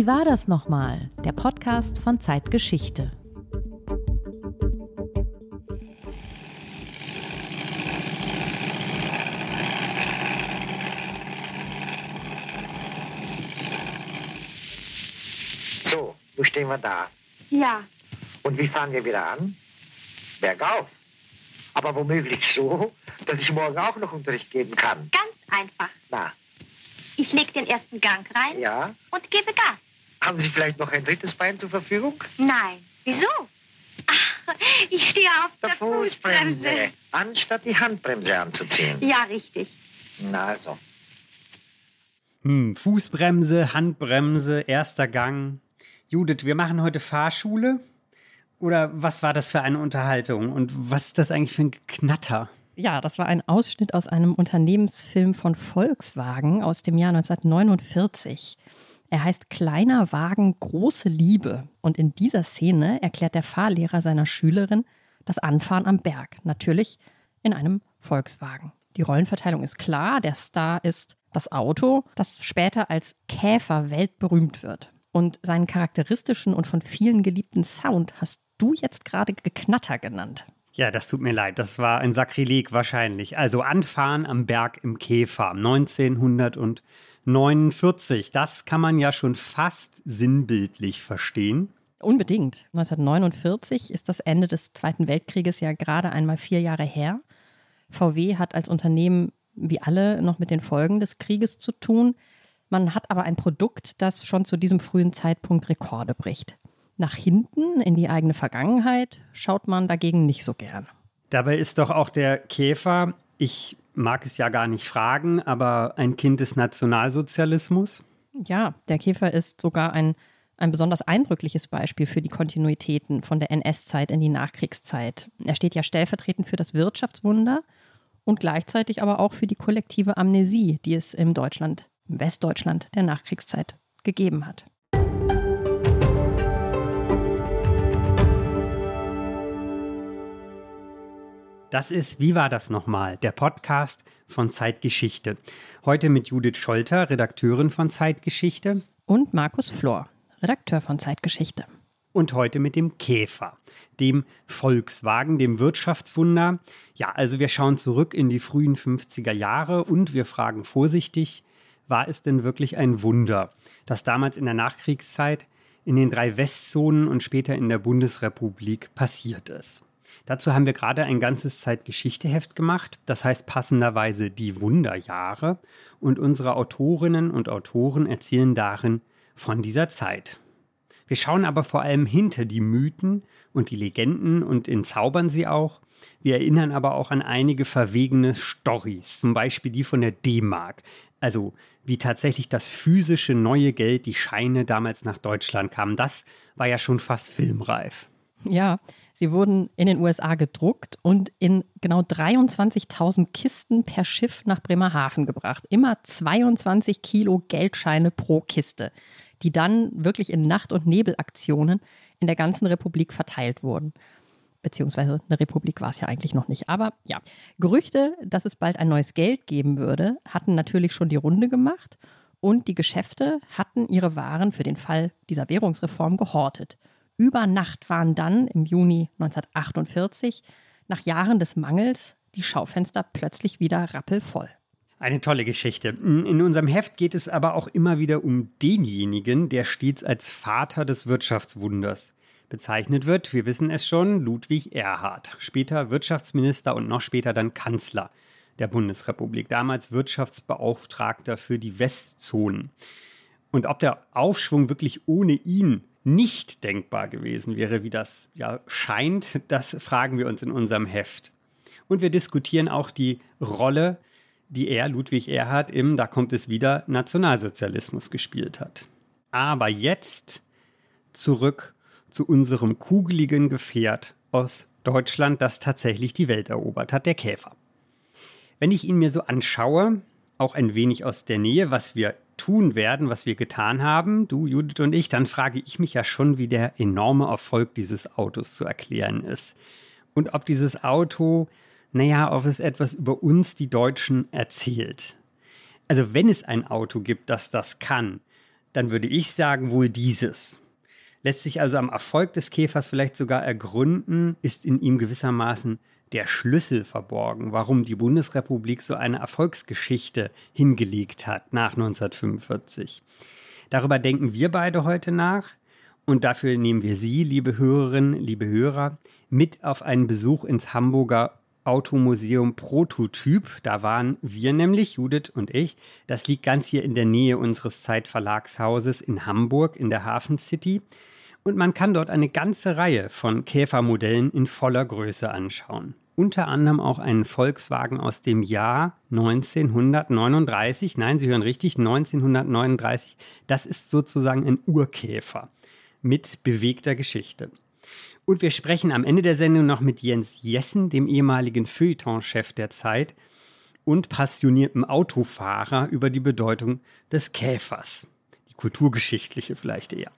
Wie war das nochmal? Der Podcast von Zeitgeschichte. So, nun stehen wir da. Ja, Und wie fahren wir wieder an? Bergauf. Aber womöglich so, dass ich morgen auch noch Unterricht geben kann. ganz einfach. Na, Ich leg den ersten Gang rein ja? und gebe Gas. Haben Sie vielleicht noch ein drittes Bein zur Verfügung? Nein. Wieso? Ach, ich stehe auf der, Fußbremse. Anstatt die Handbremse anzuziehen. Ja, richtig. Na also. Hm, Fußbremse, Handbremse, erster Gang. Judith, wir machen heute Fahrschule? Oder was war das für eine Unterhaltung? Und was ist das eigentlich für ein Knatter? Ja, das war ein Ausschnitt aus einem Unternehmensfilm von Volkswagen aus dem Jahr 1949. Er heißt Kleiner Wagen, große Liebe. Und in dieser Szene erklärt der Fahrlehrer seiner Schülerin das Anfahren am Berg. Natürlich in einem Volkswagen. Die Rollenverteilung ist klar. Der Star ist das Auto, das später als Käfer weltberühmt wird. Und seinen charakteristischen und von vielen geliebten Sound hast du jetzt gerade Geknatter genannt. Ja, das tut mir leid. Das war ein Sakrileg wahrscheinlich. Also Anfahren am Berg im Käfer 1949. Das kann man ja schon fast sinnbildlich verstehen. Unbedingt. 1949 ist das Ende des Zweiten Weltkrieges ja gerade einmal vier Jahre her. VW hat als Unternehmen wie alle noch mit den Folgen des Krieges zu tun. Man hat aber ein Produkt, das schon zu diesem frühen Zeitpunkt Rekorde bricht. Nach hinten in die eigene Vergangenheit schaut man dagegen nicht so gern. Dabei ist doch auch der Käfer, ich mag es ja gar nicht fragen, aber ein Kind des Nationalsozialismus. Ja, der Käfer ist sogar ein, ein besonders eindrückliches Beispiel für die Kontinuitäten von der NS-Zeit in die Nachkriegszeit. Er steht ja stellvertretend für das Wirtschaftswunder und gleichzeitig aber auch für die kollektive Amnesie, die es im Deutschland, im Westdeutschland der Nachkriegszeit gegeben hat. Das ist Wie war das nochmal? Der Podcast von Zeitgeschichte. Heute mit Judith Scholter, Redakteurin von Zeitgeschichte. Und Markus Flor, Redakteur von Zeitgeschichte. Und heute mit dem Käfer, dem Volkswagen, dem Wirtschaftswunder. Ja, also wir schauen zurück in die frühen 50er Jahre und wir fragen vorsichtig, war es denn wirklich ein Wunder, dass damals in der Nachkriegszeit in den drei Westzonen und später in der Bundesrepublik passiert ist? Dazu haben wir gerade ein ganzes Zeitgeschichteheft gemacht, das heißt passenderweise die Wunderjahre. Und unsere Autorinnen und Autoren erzählen darin von dieser Zeit. Wir schauen aber vor allem hinter die Mythen und die Legenden und entzaubern sie auch. Wir erinnern aber auch an einige verwegene Storys, zum Beispiel die von der D-Mark. Also wie tatsächlich das physische neue Geld, die Scheine damals nach Deutschland kamen. Das war ja schon fast filmreif. Ja, sie wurden in den USA gedruckt und in genau 23.000 Kisten per Schiff nach Bremerhaven gebracht. Immer 22 Kilo Geldscheine pro Kiste, die dann wirklich in Nacht- und Nebelaktionen in der ganzen Republik verteilt wurden. Beziehungsweise eine Republik war es ja eigentlich noch nicht. Aber ja, Gerüchte, dass es bald ein neues Geld geben würde, hatten natürlich schon die Runde gemacht. Und die Geschäfte hatten ihre Waren für den Fall dieser Währungsreform gehortet. Über Nacht waren dann im Juni 1948 nach Jahren des Mangels die Schaufenster plötzlich wieder rappelvoll. Eine tolle Geschichte. In unserem Heft geht es aber auch immer wieder um denjenigen, der stets als Vater des Wirtschaftswunders bezeichnet wird. Wir wissen es schon, Ludwig Erhard, später Wirtschaftsminister und noch später dann Kanzler der Bundesrepublik, damals Wirtschaftsbeauftragter für die Westzonen. Und ob der Aufschwung wirklich ohne ihn nicht denkbar gewesen wäre, wie das ja scheint, das fragen wir uns in unserem Heft. Und wir diskutieren auch die Rolle, die er, Ludwig Erhard, im, da kommt es wieder, Nationalsozialismus gespielt hat. Aber jetzt zurück zu unserem kugeligen Gefährt aus Deutschland, das tatsächlich die Welt erobert hat, der Käfer. Wenn ich ihn mir so anschaue, auch ein wenig aus der Nähe, was wir tun werden, was wir getan haben, du, Judith und ich, dann frage ich mich ja schon, wie der enorme Erfolg dieses Autos zu erklären ist. Und ob dieses Auto, naja, ob es etwas über uns, die Deutschen, erzählt. Also wenn es ein Auto gibt, das das kann, dann würde ich sagen, wohl dieses. Lässt sich also am Erfolg des Käfers vielleicht sogar ergründen, ist in ihm gewissermaßen der Schlüssel verborgen, warum die Bundesrepublik so eine Erfolgsgeschichte hingelegt hat nach 1945. Darüber denken wir beide heute nach und dafür nehmen wir Sie, liebe Hörerinnen, liebe Hörer, mit auf einen Besuch ins Hamburger Automuseum Prototyp. Da waren wir nämlich, Judith und ich. Das liegt ganz hier in der Nähe unseres Zeitverlagshauses in Hamburg in der Hafen City. Und man kann dort eine ganze Reihe von Käfermodellen in voller Größe anschauen. Unter anderem auch einen Volkswagen aus dem Jahr 1939. Nein, Sie hören richtig, 1939. Das ist sozusagen ein Urkäfer mit bewegter Geschichte. Und wir sprechen am Ende der Sendung noch mit Jens Jessen, dem ehemaligen Feuilleton-Chef der Zeit und passioniertem Autofahrer über die Bedeutung des Käfers. Die kulturgeschichtliche vielleicht eher.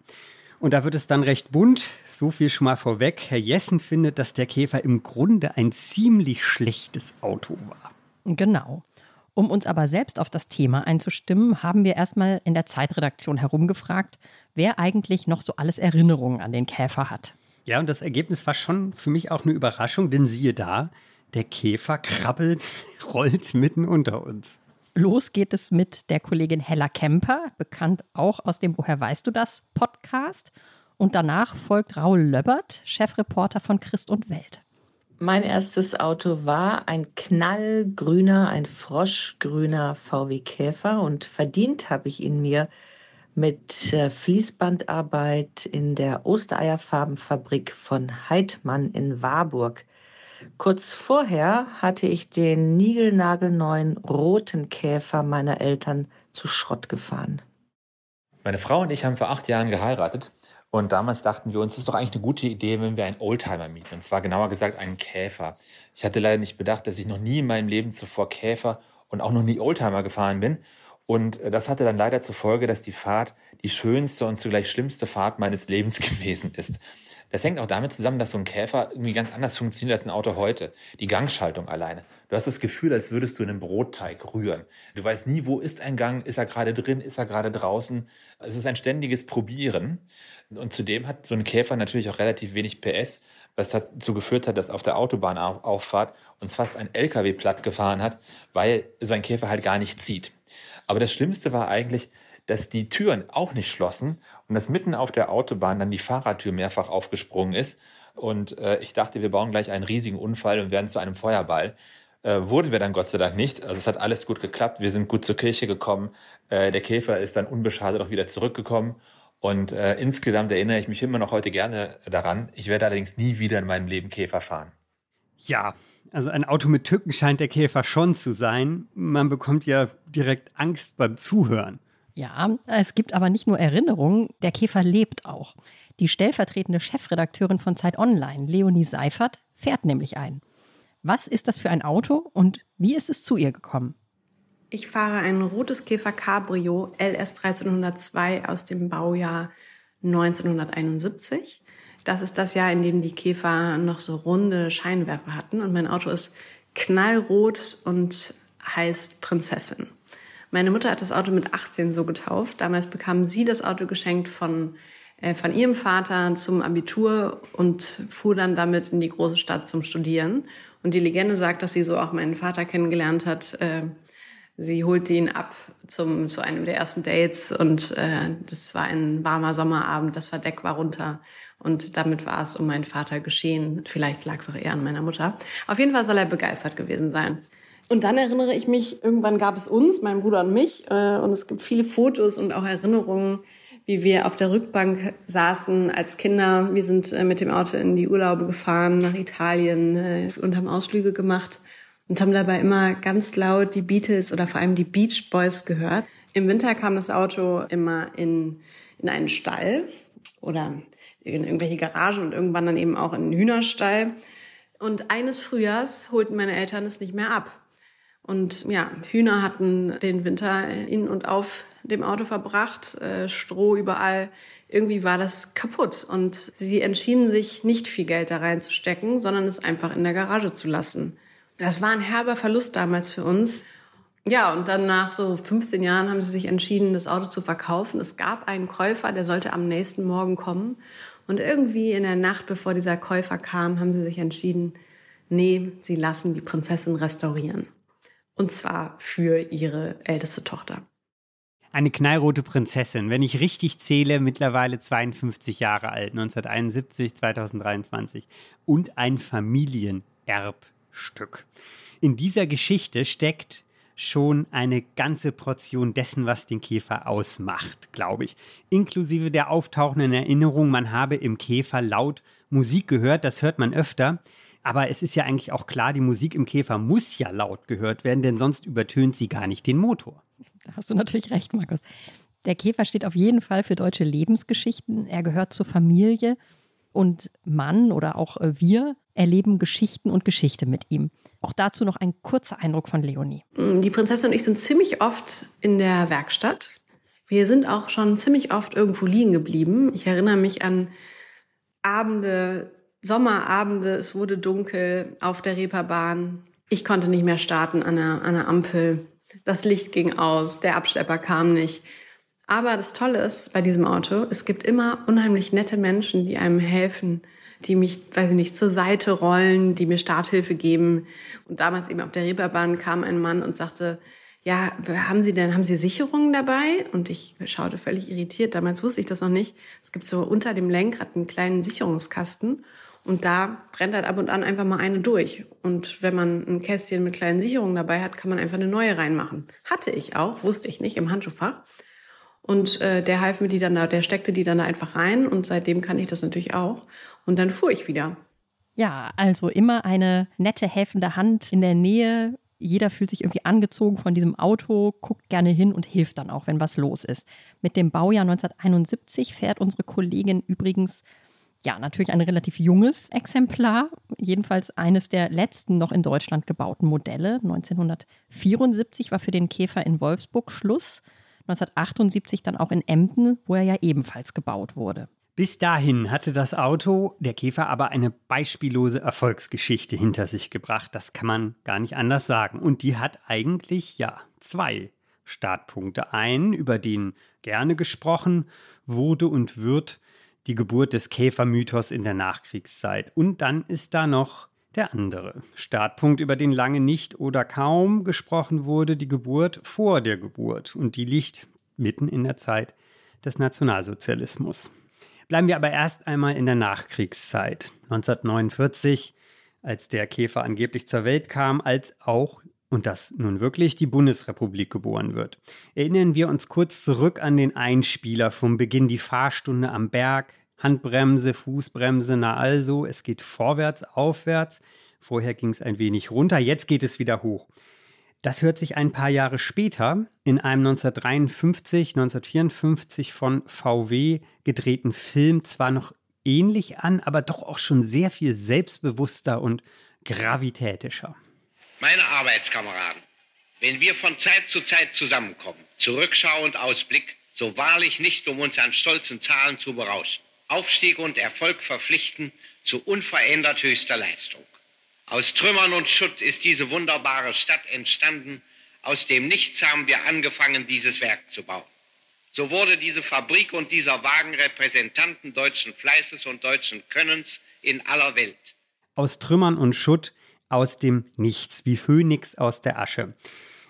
Und da wird es dann recht bunt. So viel schon mal vorweg. Herr Jessen findet, dass der Käfer im Grunde ein ziemlich schlechtes Auto war. Genau. Um uns aber selbst auf das Thema einzustimmen, haben wir erstmal in der Zeitredaktion herumgefragt, wer eigentlich noch so alles Erinnerungen an den Käfer hat. Ja, und das Ergebnis war schon für mich auch eine Überraschung, denn siehe da, der Käfer krabbelt, rollt mitten unter uns. Los geht es mit der Kollegin Hella Kemper, bekannt auch aus dem Woher weißt du das Podcast. Und danach folgt Raul Löbbert, Chefreporter von Christ und Welt. Mein erstes Auto war ein knallgrüner, ein froschgrüner VW Käfer und verdient habe ich ihn mir mit äh, Fließbandarbeit in der Ostereierfarbenfabrik von Heidmann in Warburg. Kurz vorher hatte ich den niegelnagelneuen roten Käfer meiner Eltern zu Schrott gefahren. Meine Frau und ich haben vor acht Jahren geheiratet und damals dachten wir uns, es ist doch eigentlich eine gute Idee, wenn wir einen Oldtimer mieten. Und zwar genauer gesagt einen Käfer. Ich hatte leider nicht bedacht, dass ich noch nie in meinem Leben zuvor Käfer und auch noch nie Oldtimer gefahren bin und äh, das hatte dann leider zur Folge, dass die Fahrt die schönste und zugleich schlimmste Fahrt meines Lebens gewesen ist. Das hängt auch damit zusammen, dass so ein Käfer irgendwie ganz anders funktioniert als ein Auto heute. Die Gangschaltung alleine. Du hast das Gefühl, als würdest du einen Brotteig rühren. Du weißt nie, wo ist ein Gang, ist er gerade drin, ist er gerade draußen. Es ist ein ständiges Probieren. Und zudem hat so ein Käfer natürlich auch relativ wenig PS, was dazu geführt hat, dass auf der Autobahnauffahrt uns fast ein LKW platt gefahren hat, weil so ein Käfer halt gar nicht zieht. Aber das Schlimmste war eigentlich, dass die Türen auch nicht schlossen und dass mitten auf der Autobahn dann die Fahrradtür mehrfach aufgesprungen ist. Und äh, ich dachte, wir bauen gleich einen riesigen Unfall und werden zu einem Feuerball. Äh, wurden wir dann Gott sei Dank nicht. Also es hat alles gut geklappt. Wir sind gut zur Kirche gekommen. Äh, der Käfer ist dann unbeschadet auch wieder zurückgekommen. Und äh, insgesamt erinnere ich mich immer noch heute gerne daran. Ich werde allerdings nie wieder in meinem Leben Käfer fahren. Ja, also ein Auto mit Tücken scheint der Käfer schon zu sein. Man bekommt ja direkt Angst beim Zuhören. Ja, es gibt aber nicht nur Erinnerungen, der Käfer lebt auch. Die stellvertretende Chefredakteurin von Zeit Online, Leonie Seifert, fährt nämlich ein. Was ist das für ein Auto und wie ist es zu ihr gekommen? Ich fahre ein rotes Käfer Cabrio LS 1302 aus dem Baujahr 1971. Das ist das Jahr, in dem die Käfer noch so runde Scheinwerfer hatten. Und mein Auto ist knallrot und heißt Prinzessin. Meine Mutter hat das Auto mit 18 so getauft. Damals bekam sie das Auto geschenkt von, äh, von ihrem Vater zum Abitur und fuhr dann damit in die große Stadt zum Studieren. Und die Legende sagt, dass sie so auch meinen Vater kennengelernt hat. Äh, sie holte ihn ab zum, zu einem der ersten Dates und äh, das war ein warmer Sommerabend, das Verdeck war runter und damit war es um meinen Vater geschehen. Vielleicht lag es auch eher an meiner Mutter. Auf jeden Fall soll er begeistert gewesen sein. Und dann erinnere ich mich, irgendwann gab es uns, meinen Bruder und mich, äh, und es gibt viele Fotos und auch Erinnerungen, wie wir auf der Rückbank saßen als Kinder. Wir sind äh, mit dem Auto in die Urlaube gefahren, nach Italien äh, und haben Ausflüge gemacht und haben dabei immer ganz laut die Beatles oder vor allem die Beach Boys gehört. Im Winter kam das Auto immer in, in einen Stall oder in irgendwelche Garagen und irgendwann dann eben auch in den Hühnerstall. Und eines Frühjahrs holten meine Eltern es nicht mehr ab. Und ja, Hühner hatten den Winter in und auf dem Auto verbracht, äh, Stroh überall. Irgendwie war das kaputt. Und sie entschieden sich, nicht viel Geld da reinzustecken, sondern es einfach in der Garage zu lassen. Das war ein herber Verlust damals für uns. Ja, und dann nach so 15 Jahren haben sie sich entschieden, das Auto zu verkaufen. Es gab einen Käufer, der sollte am nächsten Morgen kommen. Und irgendwie in der Nacht, bevor dieser Käufer kam, haben sie sich entschieden, nee, sie lassen die Prinzessin restaurieren. Und zwar für ihre älteste Tochter. Eine knallrote Prinzessin, wenn ich richtig zähle, mittlerweile 52 Jahre alt, 1971, 2023. Und ein Familienerbstück. In dieser Geschichte steckt schon eine ganze Portion dessen, was den Käfer ausmacht, glaube ich. Inklusive der auftauchenden Erinnerung, man habe im Käfer laut Musik gehört, das hört man öfter. Aber es ist ja eigentlich auch klar, die Musik im Käfer muss ja laut gehört werden, denn sonst übertönt sie gar nicht den Motor. Da hast du natürlich recht, Markus. Der Käfer steht auf jeden Fall für deutsche Lebensgeschichten. Er gehört zur Familie und Mann oder auch äh, wir erleben Geschichten und Geschichte mit ihm. Auch dazu noch ein kurzer Eindruck von Leonie. Die Prinzessin und ich sind ziemlich oft in der Werkstatt. Wir sind auch schon ziemlich oft irgendwo liegen geblieben. Ich erinnere mich an Abende, Sommerabende, es wurde dunkel auf der Reeperbahn. Ich konnte nicht mehr starten an der, an der Ampel. Das Licht ging aus, der Abschlepper kam nicht. Aber das Tolle ist bei diesem Auto, es gibt immer unheimlich nette Menschen, die einem helfen, die mich, weiß ich nicht, zur Seite rollen, die mir Starthilfe geben. Und damals eben auf der Reeperbahn kam ein Mann und sagte, ja, haben Sie denn, haben Sie Sicherungen dabei? Und ich schaute völlig irritiert. Damals wusste ich das noch nicht. Es gibt so unter dem Lenkrad einen kleinen Sicherungskasten. Und da brennt halt ab und an einfach mal eine durch. Und wenn man ein Kästchen mit kleinen Sicherungen dabei hat, kann man einfach eine neue reinmachen. Hatte ich auch, wusste ich nicht, im Handschuhfach. Und äh, der half mir die dann da, der steckte die dann da einfach rein und seitdem kann ich das natürlich auch. Und dann fuhr ich wieder. Ja, also immer eine nette, helfende Hand in der Nähe. Jeder fühlt sich irgendwie angezogen von diesem Auto, guckt gerne hin und hilft dann auch, wenn was los ist. Mit dem Baujahr 1971 fährt unsere Kollegin übrigens ja, natürlich ein relativ junges Exemplar, jedenfalls eines der letzten noch in Deutschland gebauten Modelle. 1974 war für den Käfer in Wolfsburg Schluss, 1978 dann auch in Emden, wo er ja ebenfalls gebaut wurde. Bis dahin hatte das Auto, der Käfer, aber eine beispiellose Erfolgsgeschichte hinter sich gebracht. Das kann man gar nicht anders sagen. Und die hat eigentlich, ja, zwei Startpunkte. Einen, über den gerne gesprochen wurde und wird, die Geburt des Käfermythos in der Nachkriegszeit. Und dann ist da noch der andere Startpunkt, über den lange nicht oder kaum gesprochen wurde, die Geburt vor der Geburt. Und die liegt mitten in der Zeit des Nationalsozialismus. Bleiben wir aber erst einmal in der Nachkriegszeit. 1949, als der Käfer angeblich zur Welt kam, als auch und dass nun wirklich die Bundesrepublik geboren wird. Erinnern wir uns kurz zurück an den Einspieler vom Beginn, die Fahrstunde am Berg, Handbremse, Fußbremse, na also, es geht vorwärts, aufwärts. Vorher ging es ein wenig runter, jetzt geht es wieder hoch. Das hört sich ein paar Jahre später in einem 1953, 1954 von VW gedrehten Film zwar noch ähnlich an, aber doch auch schon sehr viel selbstbewusster und gravitätischer. Meine Arbeitskameraden, wenn wir von Zeit zu Zeit zusammenkommen, Zurückschau und Ausblick, so wahrlich nicht, um uns an stolzen Zahlen zu berauschen, Aufstieg und Erfolg verpflichten zu unverändert höchster Leistung. Aus Trümmern und Schutt ist diese wunderbare Stadt entstanden. Aus dem Nichts haben wir angefangen, dieses Werk zu bauen. So wurde diese Fabrik und dieser Wagen Repräsentanten deutschen Fleißes und deutschen Könnens in aller Welt. Aus Trümmern und Schutt aus dem Nichts, wie Phönix aus der Asche.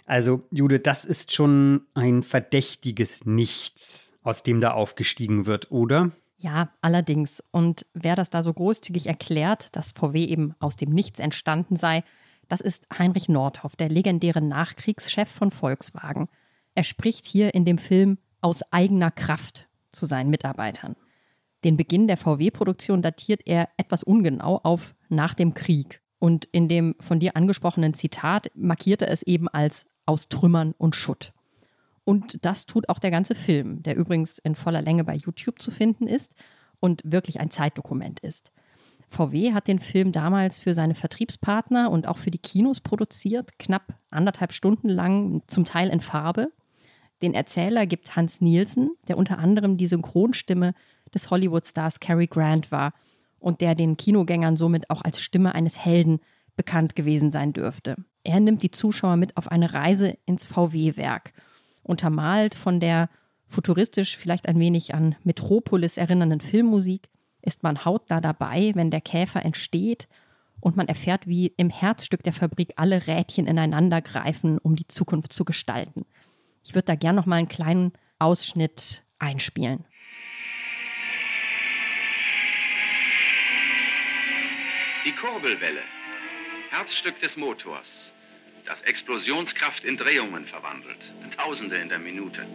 Also, Jude, das ist schon ein verdächtiges Nichts, aus dem da aufgestiegen wird, oder? Ja, allerdings. Und wer das da so großzügig erklärt, dass VW eben aus dem Nichts entstanden sei, das ist Heinrich Nordhoff, der legendäre Nachkriegschef von Volkswagen. Er spricht hier in dem Film aus eigener Kraft zu seinen Mitarbeitern. Den Beginn der VW-Produktion datiert er etwas ungenau auf nach dem Krieg. Und in dem von dir angesprochenen Zitat markierte es eben als aus Trümmern und Schutt. Und das tut auch der ganze Film, der übrigens in voller Länge bei YouTube zu finden ist und wirklich ein Zeitdokument ist. VW hat den Film damals für seine Vertriebspartner und auch für die Kinos produziert, knapp anderthalb Stunden lang, zum Teil in Farbe. Den Erzähler gibt Hans Nielsen, der unter anderem die Synchronstimme des Hollywood-Stars Cary Grant war und der den Kinogängern somit auch als Stimme eines Helden bekannt gewesen sein dürfte. Er nimmt die Zuschauer mit auf eine Reise ins VW-Werk, untermalt von der futuristisch vielleicht ein wenig an Metropolis erinnernden Filmmusik, ist man hautnah dabei, wenn der Käfer entsteht und man erfährt, wie im Herzstück der Fabrik alle Rädchen ineinander greifen, um die Zukunft zu gestalten. Ich würde da gern noch mal einen kleinen Ausschnitt einspielen. Die Kurbelwelle, Herzstück des Motors, das Explosionskraft in Drehungen verwandelt, Tausende in der Minute.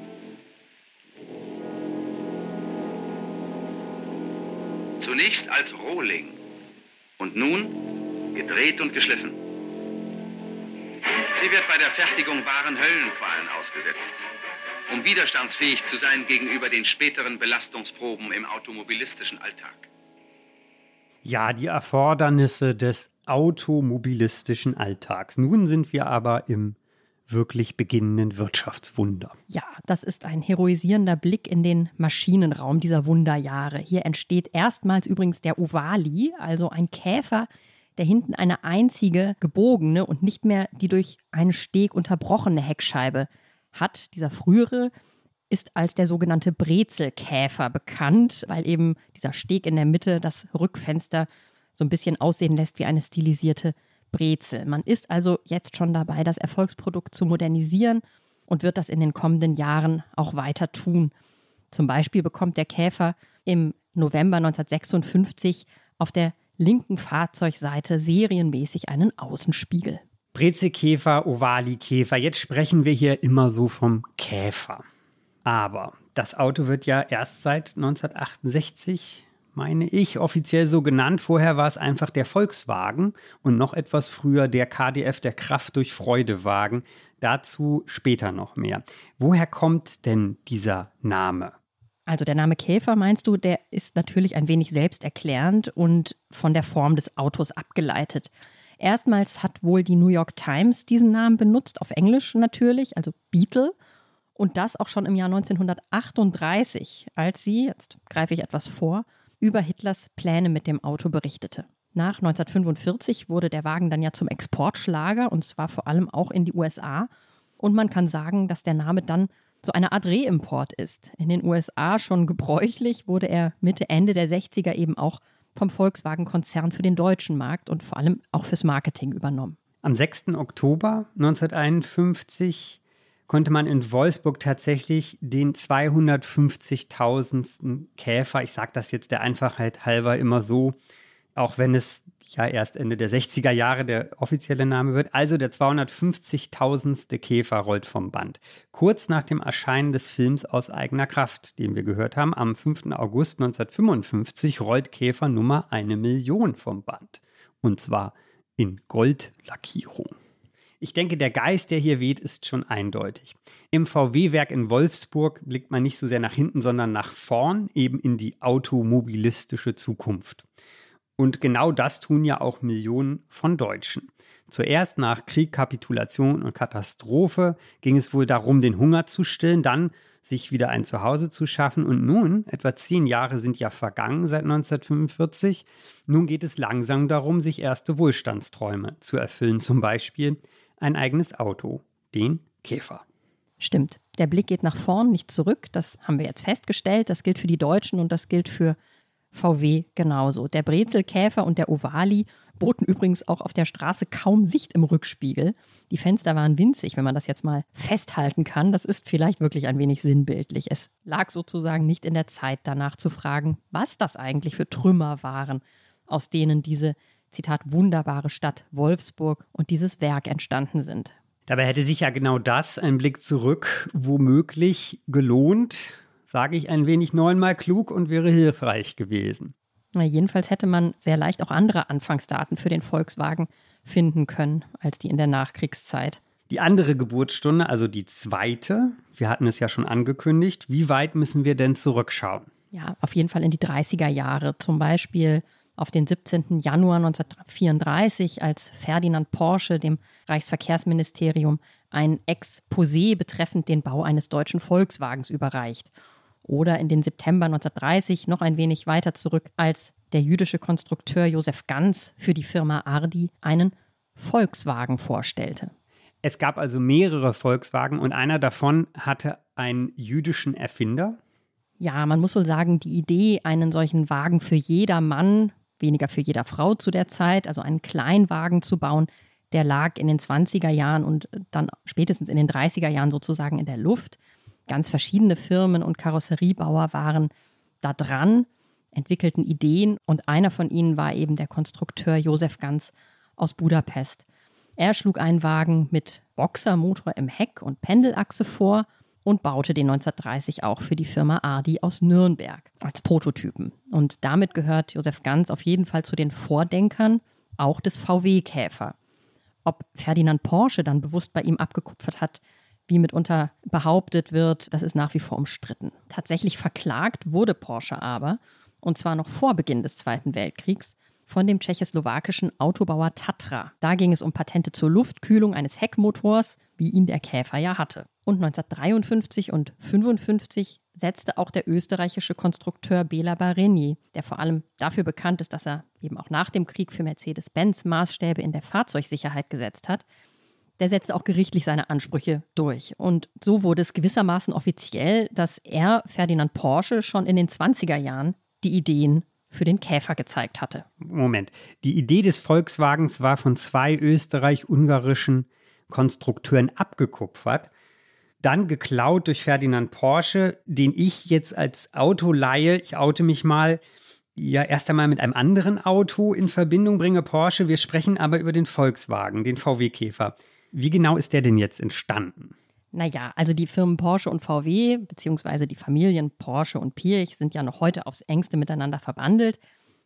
Zunächst als Rohling und nun gedreht und geschliffen. Sie wird bei der Fertigung wahren Höllenqualen ausgesetzt, um widerstandsfähig zu sein gegenüber den späteren Belastungsproben im automobilistischen Alltag. Ja, die Erfordernisse des automobilistischen Alltags. Nun sind wir aber im wirklich beginnenden Wirtschaftswunder. Ja, das ist ein heroisierender Blick in den Maschinenraum dieser Wunderjahre. Hier entsteht erstmals übrigens der Ovali, also ein Käfer, der hinten eine einzige gebogene und nicht mehr die durch einen Steg unterbrochene Heckscheibe hat. Dieser frühere ist als der sogenannte Brezelkäfer bekannt, weil eben dieser Steg in der Mitte das Rückfenster so ein bisschen aussehen lässt wie eine stilisierte Brezel. Man ist also jetzt schon dabei, das Erfolgsprodukt zu modernisieren und wird das in den kommenden Jahren auch weiter tun. Zum Beispiel bekommt der Käfer im November 1956 auf der linken Fahrzeugseite serienmäßig einen Außenspiegel. Brezelkäfer, Ovali-Käfer. Jetzt sprechen wir hier immer so vom Käfer. Aber das Auto wird ja erst seit 1968, meine ich, offiziell so genannt. Vorher war es einfach der Volkswagen und noch etwas früher der KDF, der Kraft durch Freudewagen. Dazu später noch mehr. Woher kommt denn dieser Name? Also der Name Käfer, meinst du, der ist natürlich ein wenig selbsterklärend und von der Form des Autos abgeleitet. Erstmals hat wohl die New York Times diesen Namen benutzt, auf Englisch natürlich, also Beetle. Und das auch schon im Jahr 1938, als sie, jetzt greife ich etwas vor, über Hitlers Pläne mit dem Auto berichtete. Nach 1945 wurde der Wagen dann ja zum Exportschlager und zwar vor allem auch in die USA. Und man kann sagen, dass der Name dann so eine Art Reimport ist. In den USA schon gebräuchlich wurde er Mitte, Ende der 60er eben auch vom Volkswagen-Konzern für den deutschen Markt und vor allem auch fürs Marketing übernommen. Am 6. Oktober 1951 konnte man in Wolfsburg tatsächlich den 250.000. Käfer, ich sage das jetzt der Einfachheit halber immer so, auch wenn es ja erst Ende der 60er Jahre der offizielle Name wird. Also der 250.000. Käfer rollt vom Band. Kurz nach dem Erscheinen des Films aus eigener Kraft, den wir gehört haben, am 5. August 1955 rollt Käfer Nummer eine Million vom Band. Und zwar in Goldlackierung. Ich denke, der Geist, der hier weht, ist schon eindeutig. Im VW-Werk in Wolfsburg blickt man nicht so sehr nach hinten, sondern nach vorn, eben in die automobilistische Zukunft. Und genau das tun ja auch Millionen von Deutschen. Zuerst nach Krieg, Kapitulation und Katastrophe ging es wohl darum, den Hunger zu stillen, dann sich wieder ein Zuhause zu schaffen. Und nun, etwa zehn Jahre sind ja vergangen seit 1945, nun geht es langsam darum, sich erste Wohlstandsträume zu erfüllen. Zum Beispiel ein eigenes Auto, den Käfer. Stimmt. Der Blick geht nach vorn, nicht zurück. Das haben wir jetzt festgestellt. Das gilt für die Deutschen und das gilt für VW genauso. Der Brezelkäfer und der Ovali boten übrigens auch auf der Straße kaum Sicht im Rückspiegel. Die Fenster waren winzig, wenn man das jetzt mal festhalten kann. Das ist vielleicht wirklich ein wenig sinnbildlich. Es lag sozusagen nicht in der Zeit danach zu fragen, was das eigentlich für Trümmer waren, aus denen diese Zitat, wunderbare Stadt Wolfsburg und dieses Werk entstanden sind. Dabei hätte sich ja genau das, ein Blick zurück, womöglich gelohnt, sage ich ein wenig neunmal klug und wäre hilfreich gewesen. Na, jedenfalls hätte man sehr leicht auch andere Anfangsdaten für den Volkswagen finden können als die in der Nachkriegszeit. Die andere Geburtsstunde, also die zweite, wir hatten es ja schon angekündigt, wie weit müssen wir denn zurückschauen? Ja, auf jeden Fall in die 30er Jahre. Zum Beispiel auf den 17. Januar 1934, als Ferdinand Porsche dem Reichsverkehrsministerium ein Exposé betreffend den Bau eines deutschen Volkswagens überreicht. Oder in den September 1930 noch ein wenig weiter zurück, als der jüdische Konstrukteur Josef Ganz für die Firma Ardi einen Volkswagen vorstellte. Es gab also mehrere Volkswagen und einer davon hatte einen jüdischen Erfinder. Ja, man muss wohl sagen, die Idee, einen solchen Wagen für jeder Mann, weniger für jeder Frau zu der Zeit, also einen Kleinwagen zu bauen, der lag in den 20er Jahren und dann spätestens in den 30er Jahren sozusagen in der Luft. Ganz verschiedene Firmen und Karosseriebauer waren da dran, entwickelten Ideen und einer von ihnen war eben der Konstrukteur Josef Ganz aus Budapest. Er schlug einen Wagen mit Boxermotor im Heck und Pendelachse vor und baute den 1930 auch für die Firma Ardi aus Nürnberg als Prototypen. Und damit gehört Josef Ganz auf jeden Fall zu den Vordenkern auch des VW-Käfer. Ob Ferdinand Porsche dann bewusst bei ihm abgekupfert hat, wie mitunter behauptet wird, das ist nach wie vor umstritten. Tatsächlich verklagt wurde Porsche aber, und zwar noch vor Beginn des Zweiten Weltkriegs, von dem tschechoslowakischen Autobauer Tatra. Da ging es um Patente zur Luftkühlung eines Heckmotors, wie ihn der Käfer ja hatte. Und 1953 und 1955 setzte auch der österreichische Konstrukteur Bela Bareni, der vor allem dafür bekannt ist, dass er eben auch nach dem Krieg für Mercedes-Benz Maßstäbe in der Fahrzeugsicherheit gesetzt hat, der setzte auch gerichtlich seine Ansprüche durch. Und so wurde es gewissermaßen offiziell, dass er Ferdinand Porsche schon in den 20er Jahren die Ideen für den Käfer gezeigt hatte. Moment, die Idee des Volkswagens war von zwei österreich-ungarischen Konstrukteuren abgekupfert, dann geklaut durch Ferdinand Porsche, den ich jetzt als Autoleihe, ich oute mich mal, ja erst einmal mit einem anderen Auto in Verbindung bringe, Porsche. Wir sprechen aber über den Volkswagen, den VW-Käfer. Wie genau ist der denn jetzt entstanden? Naja, also die Firmen Porsche und VW, beziehungsweise die Familien Porsche und Pirch sind ja noch heute aufs engste miteinander verbandelt.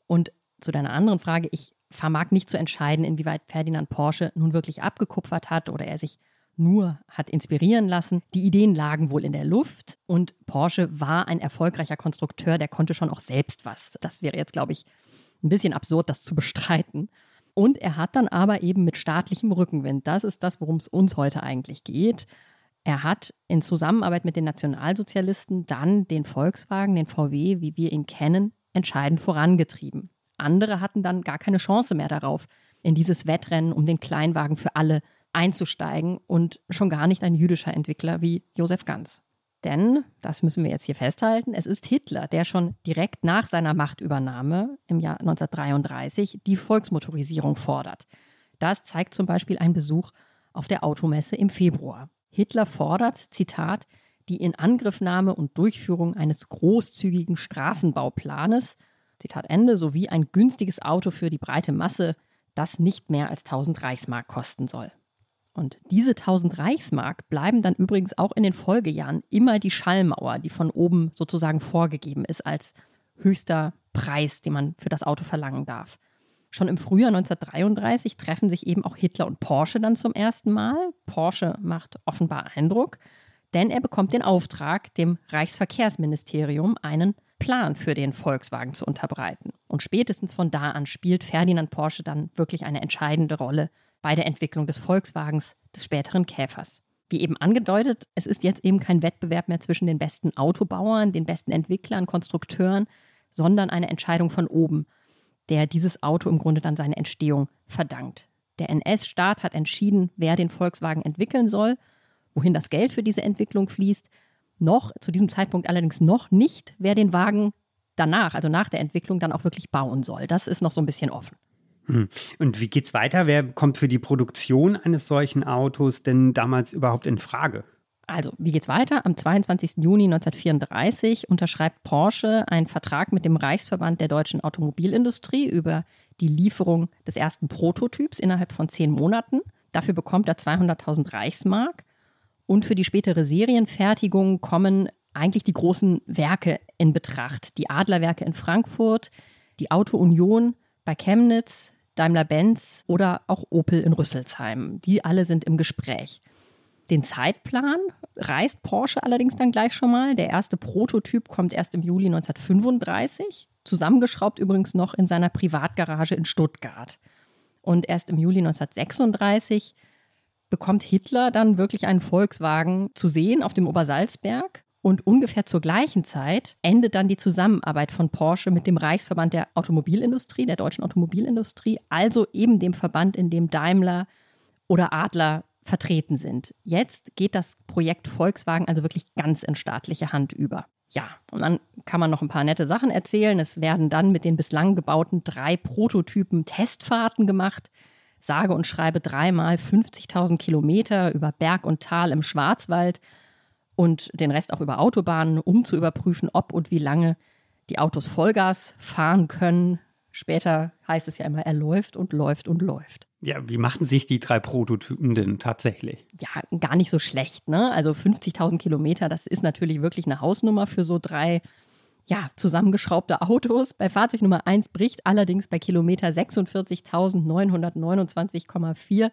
Und zu deiner anderen Frage, ich vermag nicht zu entscheiden, inwieweit Ferdinand Porsche nun wirklich abgekupfert hat oder er sich nur hat inspirieren lassen. Die Ideen lagen wohl in der Luft und Porsche war ein erfolgreicher Konstrukteur, der konnte schon auch selbst was. Das wäre jetzt, glaube ich, ein bisschen absurd, das zu bestreiten. Und er hat dann aber eben mit staatlichem Rückenwind, das ist das, worum es uns heute eigentlich geht. Er hat in Zusammenarbeit mit den Nationalsozialisten dann den Volkswagen, den VW, wie wir ihn kennen, entscheidend vorangetrieben. Andere hatten dann gar keine Chance mehr darauf, in dieses Wettrennen um den Kleinwagen für alle einzusteigen und schon gar nicht ein jüdischer Entwickler wie Josef Ganz. Denn, das müssen wir jetzt hier festhalten, es ist Hitler, der schon direkt nach seiner Machtübernahme im Jahr 1933 die Volksmotorisierung fordert. Das zeigt zum Beispiel ein Besuch auf der Automesse im Februar. Hitler fordert, Zitat, die Inangriffnahme und Durchführung eines großzügigen Straßenbauplanes, Zitat Ende, sowie ein günstiges Auto für die breite Masse, das nicht mehr als 1000 Reichsmark kosten soll. Und diese 1000 Reichsmark bleiben dann übrigens auch in den Folgejahren immer die Schallmauer, die von oben sozusagen vorgegeben ist als höchster Preis, den man für das Auto verlangen darf. Schon im Frühjahr 1933 treffen sich eben auch Hitler und Porsche dann zum ersten Mal. Porsche macht offenbar Eindruck, denn er bekommt den Auftrag, dem Reichsverkehrsministerium einen Plan für den Volkswagen zu unterbreiten. Und spätestens von da an spielt Ferdinand Porsche dann wirklich eine entscheidende Rolle bei der Entwicklung des Volkswagens, des späteren Käfers. Wie eben angedeutet, es ist jetzt eben kein Wettbewerb mehr zwischen den besten Autobauern, den besten Entwicklern, Konstrukteuren, sondern eine Entscheidung von oben, der dieses Auto im Grunde dann seine Entstehung verdankt. Der NS-Staat hat entschieden, wer den Volkswagen entwickeln soll, wohin das Geld für diese Entwicklung fließt. Noch, zu diesem Zeitpunkt allerdings noch nicht, wer den Wagen danach, also nach der Entwicklung, dann auch wirklich bauen soll. Das ist noch so ein bisschen offen. Hm. Und wie geht's weiter? Wer kommt für die Produktion eines solchen Autos denn damals überhaupt in Frage? Also, wie geht's weiter? Am 22. Juni 1934 unterschreibt Porsche einen Vertrag mit dem Reichsverband der deutschen Automobilindustrie über die Lieferung des ersten Prototyps innerhalb von zehn Monaten. Dafür bekommt er 200.000 Reichsmark. Und für die spätere Serienfertigung kommen eigentlich die großen Werke in Betracht. Die Adlerwerke in Frankfurt, die Auto Union bei Chemnitz, Daimler-Benz oder auch Opel in Rüsselsheim. Die alle sind im Gespräch. Den Zeitplan reißt Porsche allerdings dann gleich schon mal. Der erste Prototyp kommt erst im Juli 1935, zusammengeschraubt übrigens noch in seiner Privatgarage in Stuttgart. Und erst im Juli 1936 bekommt Hitler dann wirklich einen Volkswagen zu sehen auf dem Obersalzberg. Und ungefähr zur gleichen Zeit endet dann die Zusammenarbeit von Porsche mit dem Reichsverband der Automobilindustrie, der deutschen Automobilindustrie, also eben dem Verband, in dem Daimler oder Adler vertreten sind. Jetzt geht das Projekt Volkswagen also wirklich ganz in staatliche Hand über. Ja, und dann kann man noch ein paar nette Sachen erzählen. Es werden dann mit den bislang gebauten drei Prototypen Testfahrten gemacht. Sage und schreibe dreimal 50.000 Kilometer über Berg und Tal im Schwarzwald und den Rest auch über Autobahnen, um zu überprüfen, ob und wie lange die Autos Vollgas fahren können. Später heißt es ja immer, er läuft und läuft und läuft. Ja, wie machten sich die drei Prototypen denn tatsächlich? Ja, gar nicht so schlecht, ne? Also 50.000 Kilometer, das ist natürlich wirklich eine Hausnummer für so drei, ja, zusammengeschraubte Autos. Bei Fahrzeug Nummer 1 bricht allerdings bei Kilometer 46.929,4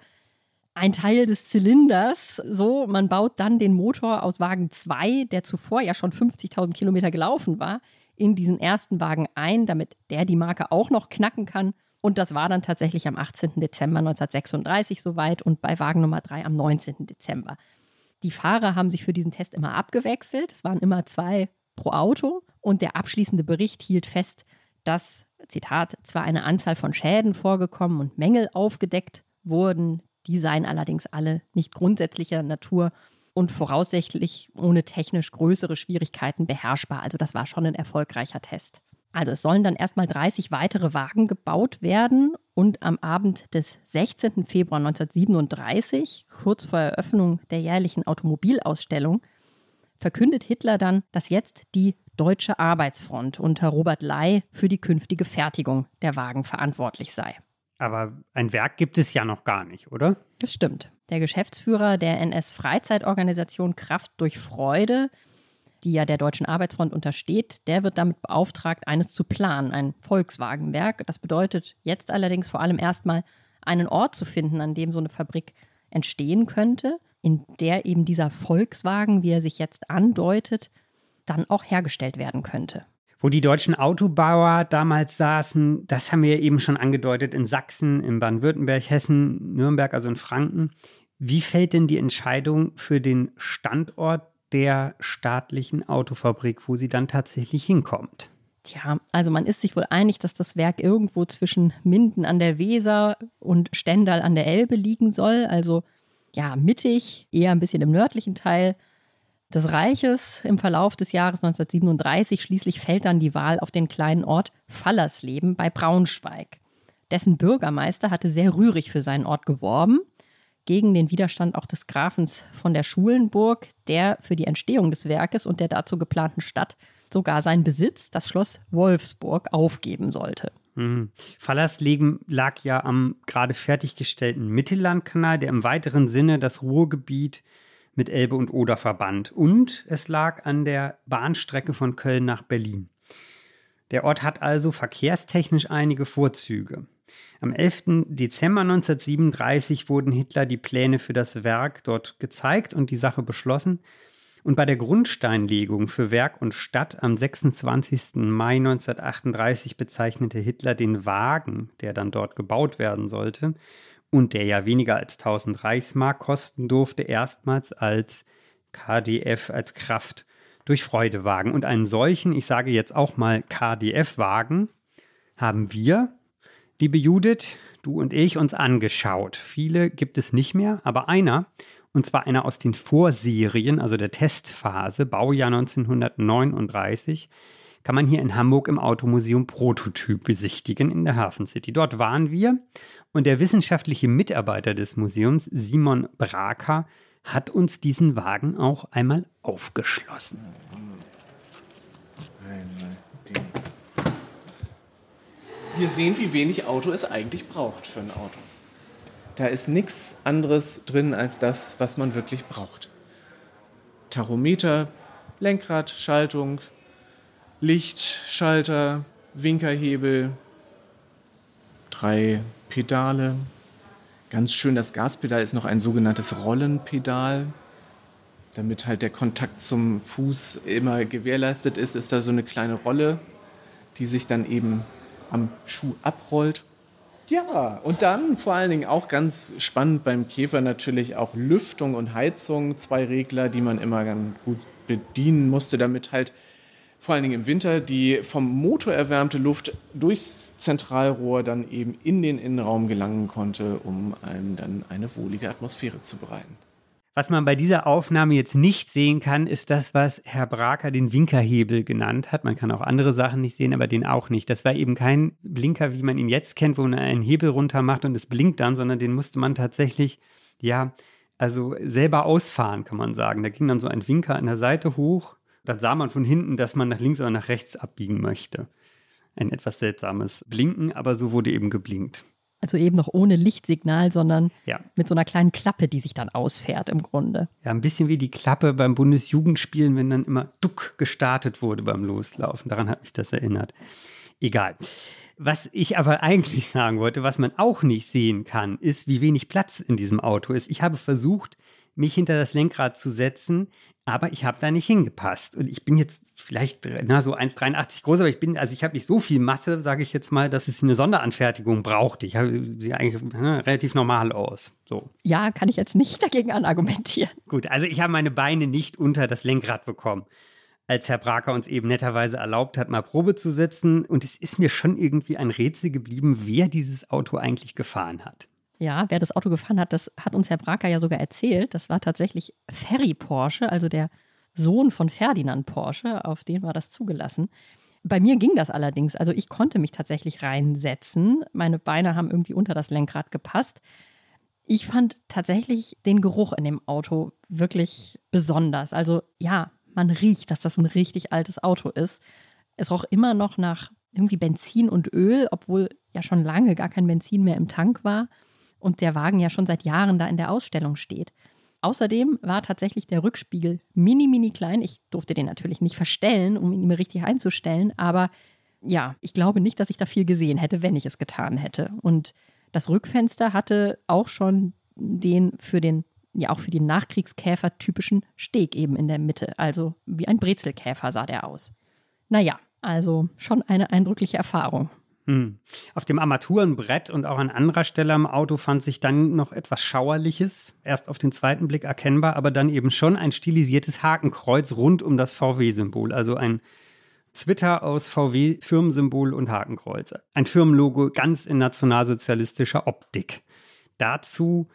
ein Teil des Zylinders. So, man baut dann den Motor aus Wagen 2, der zuvor ja schon 50.000 Kilometer gelaufen war, in diesen ersten Wagen ein, damit der die Marke auch noch knacken kann. Und das war dann tatsächlich am 18. Dezember 1936 soweit und bei Wagen Nummer 3 am 19. Dezember. Die Fahrer haben sich für diesen Test immer abgewechselt. Es waren immer zwei pro Auto. Und der abschließende Bericht hielt fest, dass, Zitat, zwar eine Anzahl von Schäden vorgekommen und Mängel aufgedeckt wurden, die seien allerdings alle nicht grundsätzlicher Natur und voraussichtlich ohne technisch größere Schwierigkeiten beherrschbar. Also das war schon ein erfolgreicher Test. Also es sollen dann erstmal 30 weitere Wagen gebaut werden und am Abend des 16. Februar 1937, kurz vor Eröffnung der jährlichen Automobilausstellung, verkündet Hitler dann, dass jetzt die Deutsche Arbeitsfront unter Robert Ley für die künftige Fertigung der Wagen verantwortlich sei. Aber ein Werk gibt es ja noch gar nicht, oder? Das stimmt. Der Geschäftsführer der NS-Freizeitorganisation Kraft durch Freude, die ja der Deutschen Arbeitsfront untersteht, der wird damit beauftragt, eines zu planen, ein Volkswagenwerk. Das bedeutet jetzt allerdings vor allem erstmal einen Ort zu finden, an dem so eine Fabrik entstehen könnte, in der eben dieser Volkswagen, wie er sich jetzt andeutet, dann auch hergestellt werden könnte. Wo die deutschen Autobauer damals saßen, das haben wir eben schon angedeutet, in Sachsen, in Baden-Württemberg, Hessen, Nürnberg, also in Franken. Wie fällt denn die Entscheidung für den Standort der staatlichen Autofabrik, wo sie dann tatsächlich hinkommt? Tja, also man ist sich wohl einig, dass das Werk irgendwo zwischen Minden an der Weser und Stendal an der Elbe liegen soll. Also ja, mittig, eher ein bisschen im nördlichen Teil des Reiches im Verlauf des Jahres 1937. Schließlich fällt dann die Wahl auf den kleinen Ort Fallersleben bei Braunschweig. Dessen Bürgermeister hatte sehr rührig für seinen Ort geworben, gegen den Widerstand auch des Grafens von der Schulenburg, der für die Entstehung des Werkes und der dazu geplanten Stadt sogar seinen Besitz, das Schloss Wolfsburg, aufgeben sollte. Mhm. Fallersleben lag ja am gerade fertiggestellten Mittellandkanal, der im weiteren Sinne das Ruhrgebiet mit Elbe und Oder verband. Und es lag an der Bahnstrecke von Köln nach Berlin. Der Ort hat also verkehrstechnisch einige Vorzüge. Am 11. Dezember 1937 wurden Hitler die Pläne für das Werk dort gezeigt und die Sache beschlossen. Und bei der Grundsteinlegung für Werk und Stadt am 26. Mai 1938 bezeichnete Hitler den Wagen, der dann dort gebaut werden sollte, und der ja weniger als 1000 Reichsmark kosten durfte, erstmals als KDF, als Kraft durch Freudewagen. Und einen solchen, ich sage jetzt auch mal KDF-Wagen, haben wir, liebe Judith, du und ich, uns angeschaut. Viele gibt es nicht mehr, aber einer, und zwar einer aus den Vorserien, also der Testphase, Baujahr 1939, kann man hier in Hamburg im Automuseum Prototyp besichtigen in der Hafen City. Dort waren wir und der wissenschaftliche Mitarbeiter des Museums, Simon Braker, hat uns diesen Wagen auch einmal aufgeschlossen. Wir sehen, wie wenig Auto es eigentlich braucht für ein Auto. Da ist nichts anderes drin als das, was man wirklich braucht. Tachometer, Lenkrad, Schaltung, Licht, Schalter, Winkerhebel, drei Pedale. Ganz schön, das Gaspedal ist noch ein sogenanntes Rollenpedal. Damit halt der Kontakt zum Fuß immer gewährleistet ist, ist da so eine kleine Rolle, die sich dann eben am Schuh abrollt. Ja, und dann vor allen Dingen auch ganz spannend beim Käfer natürlich auch Lüftung und Heizung, zwei Regler, die man immer ganz gut bedienen musste, damit halt vor allen Dingen im Winter die vom Motor erwärmte Luft durchs Zentralrohr dann eben in den Innenraum gelangen konnte, um einem dann eine wohlige Atmosphäre zu bereiten. Was man bei dieser Aufnahme jetzt nicht sehen kann, ist das, was Herr Braker den Winkerhebel genannt hat. Man kann auch andere Sachen nicht sehen, aber den auch nicht. Das war eben kein Blinker, wie man ihn jetzt kennt, wo man einen Hebel runter macht und es blinkt dann, sondern den musste man tatsächlich, ja, also selber ausfahren, kann man sagen. Da ging dann so ein Winker an der Seite hoch. Dann sah man von hinten, dass man nach links oder nach rechts abbiegen möchte. Ein etwas seltsames Blinken, aber so wurde eben geblinkt. Also eben noch ohne Lichtsignal, sondern Ja. mit so einer kleinen Klappe, die sich dann ausfährt im Grunde. Ja, ein bisschen wie die Klappe beim Bundesjugendspielen, wenn dann immer Duck gestartet wurde beim Loslaufen. Daran hat mich das erinnert. Egal. Was ich aber eigentlich sagen wollte, was man auch nicht sehen kann, ist, wie wenig Platz in diesem Auto ist. Ich habe versucht, mich hinter das Lenkrad zu setzen, aber ich habe da nicht hingepasst. Und ich bin jetzt vielleicht na, so 1,83 groß, aber ich bin, also ich habe nicht so viel Masse, sage ich jetzt mal, dass es eine Sonderanfertigung brauchte. Ich habe sie eigentlich ne, relativ normal aus. So. Ja, kann ich jetzt nicht dagegen anargumentieren. Gut, also ich habe meine Beine nicht unter das Lenkrad bekommen, als Herr Braker uns eben netterweise erlaubt hat, mal Probe zu setzen. Und es ist mir schon irgendwie ein Rätsel geblieben, wer dieses Auto eigentlich gefahren hat. Ja, wer das Auto gefahren hat, das hat uns Herr Braker ja sogar erzählt. Das war tatsächlich Ferry Porsche, also der Sohn von Ferdinand Porsche. Auf den war das zugelassen. Bei mir ging das allerdings. Also ich konnte mich tatsächlich reinsetzen. Meine Beine haben irgendwie unter das Lenkrad gepasst. Ich fand tatsächlich den Geruch in dem Auto wirklich besonders. Also ja, man riecht, dass das ein richtig altes Auto ist. Es roch immer noch nach irgendwie Benzin und Öl, obwohl ja schon lange gar kein Benzin mehr im Tank war und der Wagen ja schon seit Jahren da in der Ausstellung steht. Außerdem war tatsächlich der Rückspiegel mini, mini klein. Ich durfte den natürlich nicht verstellen, um ihn mir richtig einzustellen, aber ja, ich glaube nicht, dass ich da viel gesehen hätte, wenn ich es getan hätte. Und das Rückfenster hatte auch schon den für den, ja auch für den Nachkriegskäfer typischen Steg eben in der Mitte. Also wie ein Brezelkäfer sah der aus. Naja, also schon eine eindrückliche Erfahrung. Hm. Auf dem Armaturenbrett und auch an anderer Stelle am Auto fand sich dann noch etwas Schauerliches. Erst auf den zweiten Blick erkennbar, aber dann eben schon ein stilisiertes Hakenkreuz rund um das VW-Symbol. Also ein Zwitter aus VW-Firmensymbol und Hakenkreuz. Ein Firmenlogo ganz in nationalsozialistischer Optik. Dazu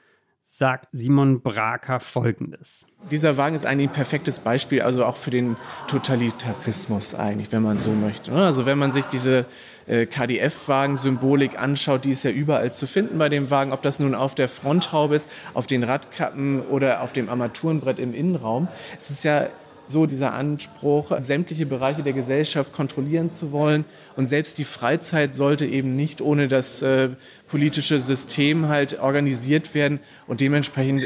sagt Simon Braker Folgendes. Dieser Wagen ist eigentlich ein perfektes Beispiel, also auch für den Totalitarismus eigentlich, wenn man so möchte. Also wenn man sich diese äh, KDF-Wagen-Symbolik anschaut, die ist ja überall zu finden bei dem Wagen, ob das nun auf der Fronthaube ist, auf den Radkappen oder auf dem Armaturenbrett im Innenraum. Es ist ja so dieser Anspruch, sämtliche Bereiche der Gesellschaft kontrollieren zu wollen. Und selbst die Freizeit sollte eben nicht ohne das äh, politische System halt organisiert werden. Und dementsprechend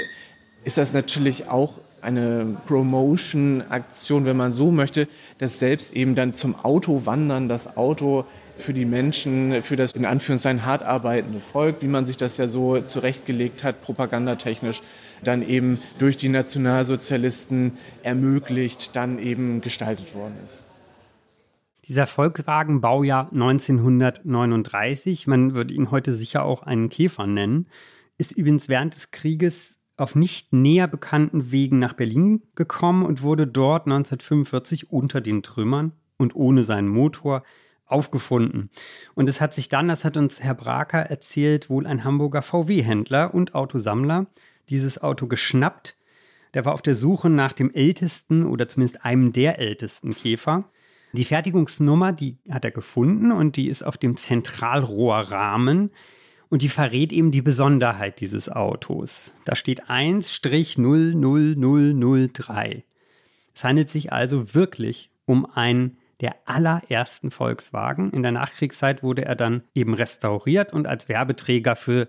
ist das natürlich auch eine Promotion-Aktion, wenn man so möchte, dass selbst eben dann zum Auto wandern, das Auto für die Menschen, für das in Anführungszeichen hart arbeitende Volk, wie man sich das ja so zurechtgelegt hat, propagandatechnisch, dann eben durch die Nationalsozialisten ermöglicht, dann eben gestaltet worden ist. Dieser Volkswagen Baujahr 1939, man würde ihn heute sicher auch einen Käfer nennen, ist übrigens während des Krieges auf nicht näher bekannten Wegen nach Berlin gekommen und wurde dort 1945 unter den Trümmern und ohne seinen Motor aufgefunden. Und es hat sich dann, das hat uns Herr Braker erzählt, wohl ein Hamburger VW-Händler und Autosammler dieses Auto geschnappt. Der war auf der Suche nach dem ältesten oder zumindest einem der ältesten Käfer. Die Fertigungsnummer, die hat er gefunden und die ist auf dem Zentralrohrrahmen und die verrät eben die Besonderheit dieses Autos. Da steht 1-00003. Es handelt sich also wirklich um einen der allerersten Volkswagen. In der Nachkriegszeit wurde er dann eben restauriert und als Werbeträger für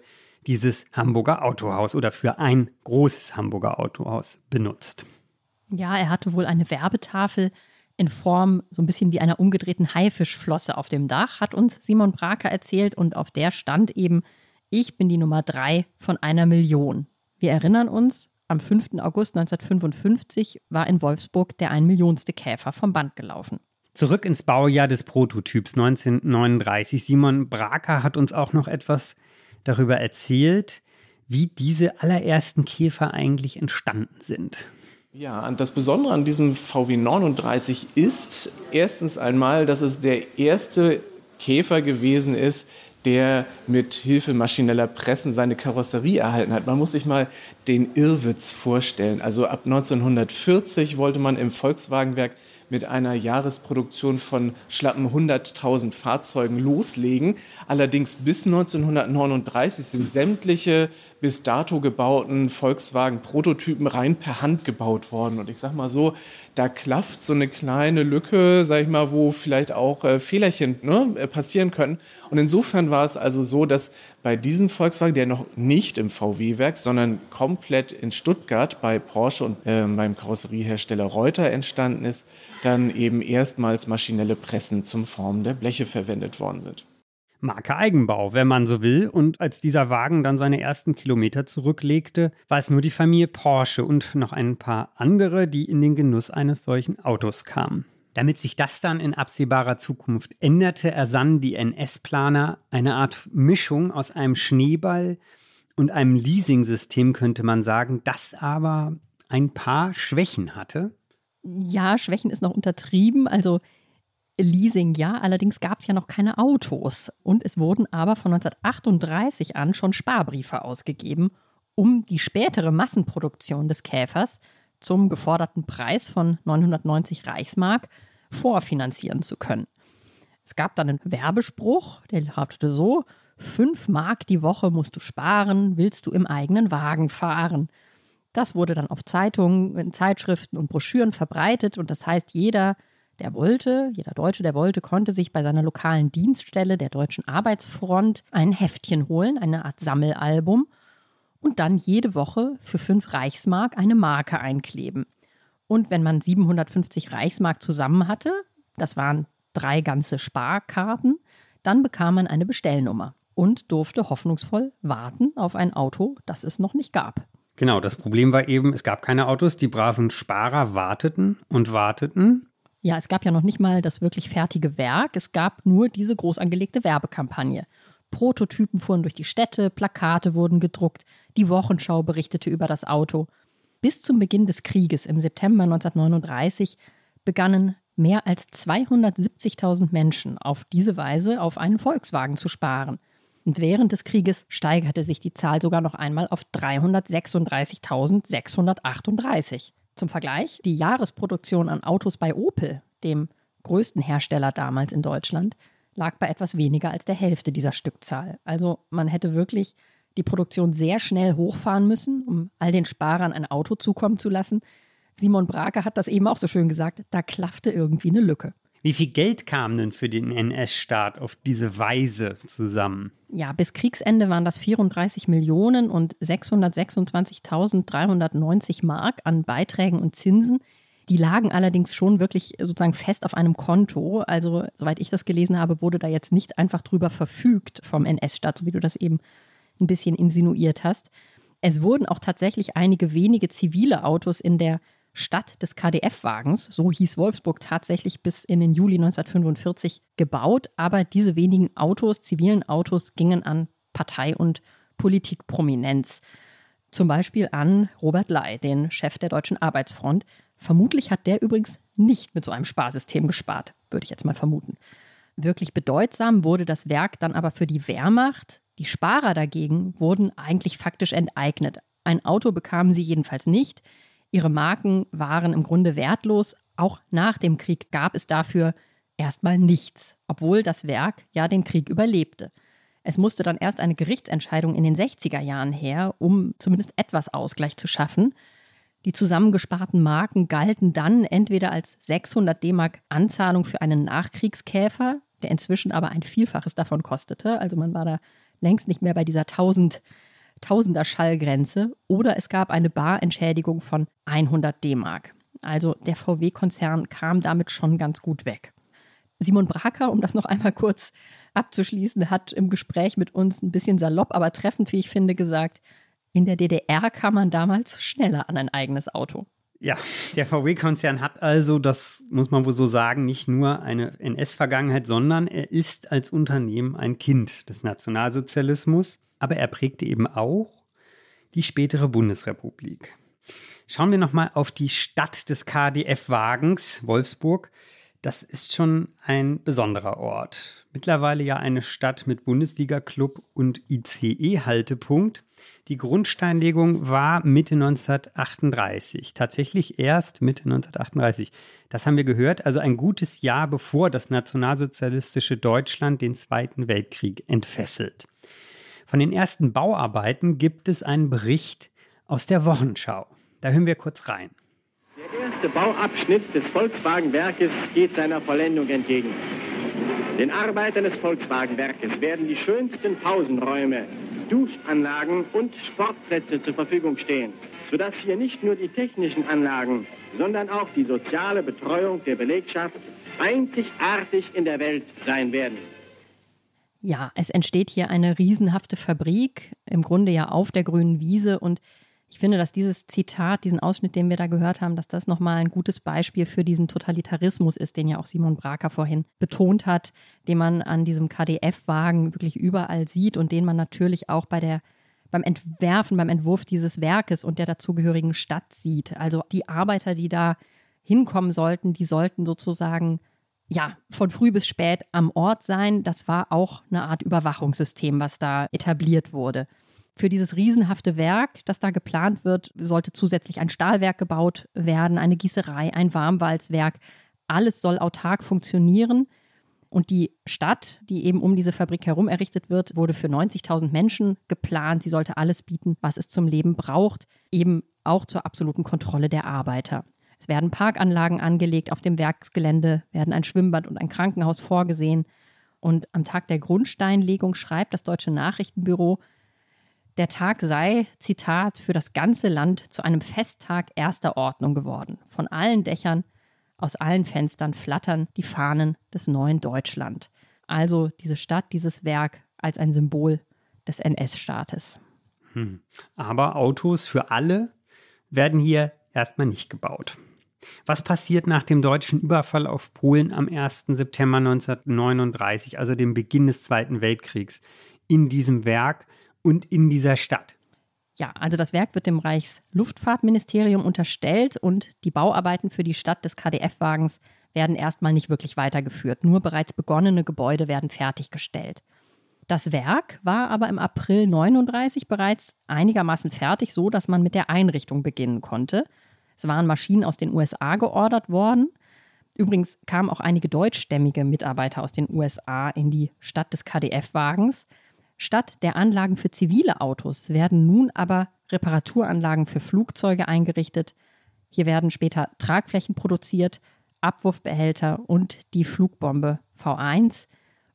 dieses Hamburger Autohaus oder für ein großes Hamburger Autohaus benutzt. Ja, er hatte wohl eine Werbetafel in Form so ein bisschen wie einer umgedrehten Haifischflosse auf dem Dach, hat uns Simon Braker erzählt. Und auf der stand eben, ich bin die Nummer drei von einer Million. Wir erinnern uns, am 5. August 1955 war in Wolfsburg der ein Millionste Käfer vom Band gelaufen. Zurück ins Baujahr des Prototyps 1939. Simon Braker hat uns auch noch etwas darüber erzählt, wie diese allerersten Käfer eigentlich entstanden sind. Ja, und das Besondere an diesem VW 39 ist erstens einmal, dass es der erste Käfer gewesen ist, der mit Hilfe maschineller Pressen seine Karosserie erhalten hat. Man muss sich mal den Irrwitz vorstellen. Also ab 1940 wollte man im Volkswagenwerk mit einer Jahresproduktion von schlappen 100.000 Fahrzeugen loslegen. Allerdings bis 1939 sind sämtliche bis dato gebauten Volkswagen-Prototypen rein per Hand gebaut worden. Und ich sag mal so, da klafft so eine kleine Lücke, sag ich mal, wo vielleicht auch äh, Fehlerchen ne, äh, passieren können. Und insofern war es also so, dass bei diesem Volkswagen, der noch nicht im VW-Werk, sondern komplett in Stuttgart bei Porsche und äh, beim Karosseriehersteller Reuter entstanden ist, dann eben erstmals maschinelle Pressen zum Formen der Bleche verwendet worden sind. Marke Eigenbau, wenn man so will. Und als dieser Wagen dann seine ersten Kilometer zurücklegte, war es nur die Familie Porsche und noch ein paar andere, die in den Genuss eines solchen Autos kamen. Damit sich das dann in absehbarer Zukunft änderte, ersannen die NS-Planer eine Art Mischung aus einem Schneeball und einem Leasing-System, könnte man sagen, das aber ein paar Schwächen hatte. Ja, Schwächen ist noch untertrieben. Also Leasing ja, allerdings gab es ja noch keine Autos. Und es wurden aber von 1938 an schon Sparbriefe ausgegeben, um die spätere Massenproduktion des Käfers zum geforderten Preis von 990 Reichsmark vorfinanzieren zu können. Es gab dann einen Werbespruch, der lautete so: 5 Mark die Woche musst du sparen, willst du im eigenen Wagen fahren. Das wurde dann auf Zeitungen, in Zeitschriften und Broschüren verbreitet und das heißt, jeder der wollte, jeder Deutsche, der wollte, konnte sich bei seiner lokalen Dienststelle der Deutschen Arbeitsfront ein Heftchen holen, eine Art Sammelalbum, und dann jede Woche für fünf Reichsmark eine Marke einkleben. Und wenn man 750 Reichsmark zusammen hatte, das waren drei ganze Sparkarten, dann bekam man eine Bestellnummer und durfte hoffnungsvoll warten auf ein Auto, das es noch nicht gab. Genau, das Problem war eben, es gab keine Autos, die braven Sparer warteten und warteten ja, es gab ja noch nicht mal das wirklich fertige Werk. Es gab nur diese groß angelegte Werbekampagne. Prototypen fuhren durch die Städte, Plakate wurden gedruckt, die Wochenschau berichtete über das Auto. Bis zum Beginn des Krieges im September 1939 begannen mehr als 270.000 Menschen auf diese Weise auf einen Volkswagen zu sparen. Und während des Krieges steigerte sich die Zahl sogar noch einmal auf 336.638. Zum Vergleich, die Jahresproduktion an Autos bei Opel, dem größten Hersteller damals in Deutschland, lag bei etwas weniger als der Hälfte dieser Stückzahl. Also man hätte wirklich die Produktion sehr schnell hochfahren müssen, um all den Sparern ein Auto zukommen zu lassen. Simon Brake hat das eben auch so schön gesagt, da klaffte irgendwie eine Lücke. Wie viel Geld kam denn für den NS-Staat auf diese Weise zusammen? Ja, bis Kriegsende waren das 34 Millionen und 626.390 Mark an Beiträgen und Zinsen. Die lagen allerdings schon wirklich sozusagen fest auf einem Konto. Also, soweit ich das gelesen habe, wurde da jetzt nicht einfach drüber verfügt vom NS-Staat, so wie du das eben ein bisschen insinuiert hast. Es wurden auch tatsächlich einige wenige zivile Autos in der Stadt des KDF-Wagens, so hieß Wolfsburg tatsächlich bis in den Juli 1945 gebaut, aber diese wenigen Autos, zivilen Autos, gingen an Partei- und Politikprominenz. Zum Beispiel an Robert Ley, den Chef der Deutschen Arbeitsfront. Vermutlich hat der übrigens nicht mit so einem Sparsystem gespart, würde ich jetzt mal vermuten. Wirklich bedeutsam wurde das Werk dann aber für die Wehrmacht. Die Sparer dagegen wurden eigentlich faktisch enteignet. Ein Auto bekamen sie jedenfalls nicht. Ihre Marken waren im Grunde wertlos. Auch nach dem Krieg gab es dafür erstmal nichts, obwohl das Werk ja den Krieg überlebte. Es musste dann erst eine Gerichtsentscheidung in den 60er Jahren her, um zumindest etwas Ausgleich zu schaffen. Die zusammengesparten Marken galten dann entweder als 600 D-Mark Anzahlung für einen Nachkriegskäfer, der inzwischen aber ein Vielfaches davon kostete. Also man war da längst nicht mehr bei dieser 1000 Tausender Schallgrenze oder es gab eine Barentschädigung von 100 D-Mark. Also der VW-Konzern kam damit schon ganz gut weg. Simon Bracker, um das noch einmal kurz abzuschließen, hat im Gespräch mit uns ein bisschen salopp, aber treffend, wie ich finde, gesagt, in der DDR kam man damals schneller an ein eigenes Auto. Ja, der VW-Konzern hat also, das muss man wohl so sagen, nicht nur eine NS-Vergangenheit, sondern er ist als Unternehmen ein Kind des Nationalsozialismus. Aber er prägte eben auch die spätere Bundesrepublik. Schauen wir nochmal auf die Stadt des KDF-Wagens, Wolfsburg. Das ist schon ein besonderer Ort. Mittlerweile ja eine Stadt mit Bundesliga-Club und ICE-Haltepunkt. Die Grundsteinlegung war Mitte 1938. Tatsächlich erst Mitte 1938. Das haben wir gehört, also ein gutes Jahr bevor das nationalsozialistische Deutschland den Zweiten Weltkrieg entfesselt. Von den ersten Bauarbeiten gibt es einen Bericht aus der Wochenschau. Da hören wir kurz rein. Der erste Bauabschnitt des Volkswagenwerkes geht seiner Vollendung entgegen. Den Arbeitern des Volkswagenwerkes werden die schönsten Pausenräume, Duschanlagen und Sportplätze zur Verfügung stehen, sodass hier nicht nur die technischen Anlagen, sondern auch die soziale Betreuung der Belegschaft einzigartig in der Welt sein werden. Ja, es entsteht hier eine riesenhafte Fabrik, im Grunde ja auf der grünen Wiese und ich finde, dass dieses Zitat, diesen Ausschnitt, den wir da gehört haben, dass das nochmal ein gutes Beispiel für diesen Totalitarismus ist, den ja auch Simon Braker vorhin betont hat, den man an diesem KDF-Wagen wirklich überall sieht und den man natürlich auch bei der beim Entwerfen, beim Entwurf dieses Werkes und der dazugehörigen Stadt sieht. Also die Arbeiter, die da hinkommen sollten, die sollten sozusagen ja, von früh bis spät am Ort sein. Das war auch eine Art Überwachungssystem, was da etabliert wurde. Für dieses riesenhafte Werk, das da geplant wird, sollte zusätzlich ein Stahlwerk gebaut werden, eine Gießerei, ein Warmwalzwerk. Alles soll autark funktionieren. Und die Stadt, die eben um diese Fabrik herum errichtet wird, wurde für 90.000 Menschen geplant. Sie sollte alles bieten, was es zum Leben braucht, eben auch zur absoluten Kontrolle der Arbeiter. Es werden Parkanlagen angelegt auf dem Werksgelände, werden ein Schwimmbad und ein Krankenhaus vorgesehen. Und am Tag der Grundsteinlegung schreibt das Deutsche Nachrichtenbüro, der Tag sei, Zitat, für das ganze Land zu einem Festtag erster Ordnung geworden. Von allen Dächern, aus allen Fenstern flattern die Fahnen des neuen Deutschland. Also diese Stadt, dieses Werk als ein Symbol des NS-Staates. Hm. Aber Autos für alle werden hier erstmal nicht gebaut. Was passiert nach dem deutschen Überfall auf Polen am 1. September 1939, also dem Beginn des Zweiten Weltkriegs, in diesem Werk und in dieser Stadt. Ja, also das Werk wird dem Reichsluftfahrtministerium unterstellt und die Bauarbeiten für die Stadt des KDF-Wagens werden erstmal nicht wirklich weitergeführt. Nur bereits begonnene Gebäude werden fertiggestellt. Das Werk war aber im April 39 bereits einigermaßen fertig, so dass man mit der Einrichtung beginnen konnte. Es waren Maschinen aus den USA geordert worden. Übrigens kamen auch einige deutschstämmige Mitarbeiter aus den USA in die Stadt des KDF-Wagens. Statt der Anlagen für zivile Autos werden nun aber Reparaturanlagen für Flugzeuge eingerichtet. Hier werden später Tragflächen produziert, Abwurfbehälter und die Flugbombe V1.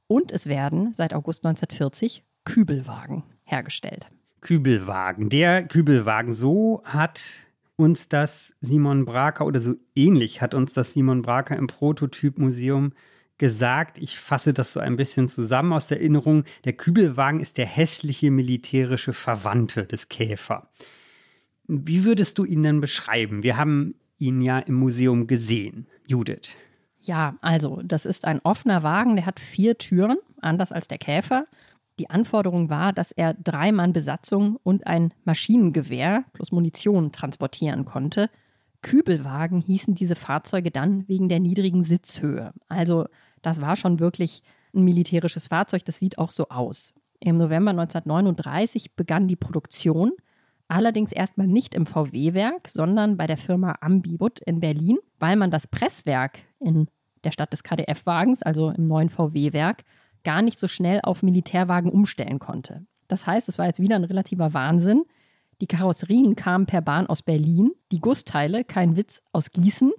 Und es werden seit August 1940 Kübelwagen hergestellt. Kübelwagen. Der Kübelwagen, so hat uns das Simon Braker oder so ähnlich hat uns das Simon Braker im Prototypmuseum gesagt, ich fasse das so ein bisschen zusammen aus der Erinnerung, der Kübelwagen ist der hässliche militärische Verwandte des Käfer. Wie würdest du ihn denn beschreiben? Wir haben ihn ja im Museum gesehen. Judith. Ja, also das ist ein offener Wagen, der hat vier Türen, anders als der Käfer. Die Anforderung war, dass er drei Mann Besatzung und ein Maschinengewehr plus Munition transportieren konnte. Kübelwagen hießen diese Fahrzeuge dann wegen der niedrigen Sitzhöhe. Also das war schon wirklich ein militärisches Fahrzeug, das sieht auch so aus. Im November 1939 begann die Produktion, allerdings erstmal nicht im VW-Werk, sondern bei der Firma Ambibut in Berlin, weil man das Presswerk in der Stadt des KDF-Wagens, also im neuen VW-Werk, gar nicht so schnell auf Militärwagen umstellen konnte. Das heißt, es war jetzt wieder ein relativer Wahnsinn. Die Karosserien kamen per Bahn aus Berlin, die Gussteile, kein Witz, aus Gießen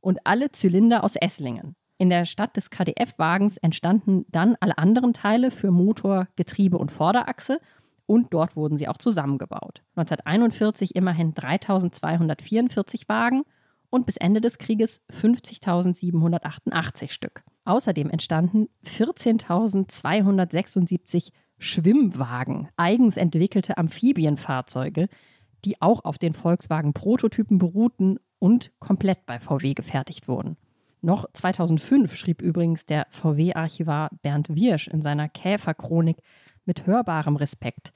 und alle Zylinder aus Esslingen. In der Stadt des KDF-Wagens entstanden dann alle anderen Teile für Motor, Getriebe und Vorderachse und dort wurden sie auch zusammengebaut. 1941 immerhin 3244 Wagen und bis Ende des Krieges 50.788 Stück. Außerdem entstanden 14.276 Schwimmwagen, eigens entwickelte Amphibienfahrzeuge, die auch auf den Volkswagen-Prototypen beruhten und komplett bei VW gefertigt wurden. Noch 2005 schrieb übrigens der VW-Archivar Bernd Wirsch in seiner Käferchronik, mit hörbarem Respekt,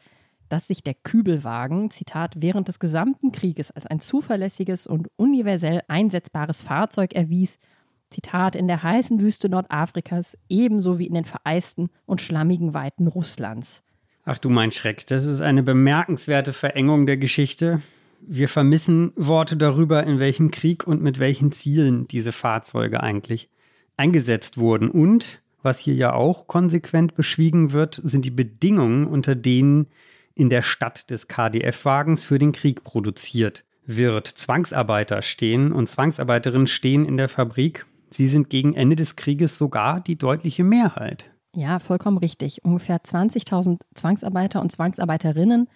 dass sich der Kübelwagen, Zitat, während des gesamten Krieges als ein zuverlässiges und universell einsetzbares Fahrzeug erwies, Zitat, in der heißen Wüste Nordafrikas ebenso wie in den vereisten und schlammigen Weiten Russlands. Ach du mein Schreck, das ist eine bemerkenswerte Verengung der Geschichte. Wir vermissen Worte darüber, in welchem Krieg und mit welchen Zielen diese Fahrzeuge eigentlich eingesetzt wurden. Und, was hier ja auch konsequent beschwiegen wird, sind die Bedingungen, unter denen in der Stadt des KDF-Wagens für den Krieg produziert wird. Zwangsarbeiter stehen und Zwangsarbeiterinnen stehen in der Fabrik. Sie sind gegen Ende des Krieges sogar die deutliche Mehrheit. Ja, vollkommen richtig. Ungefähr 20.000 Zwangsarbeiter und Zwangsarbeiterinnen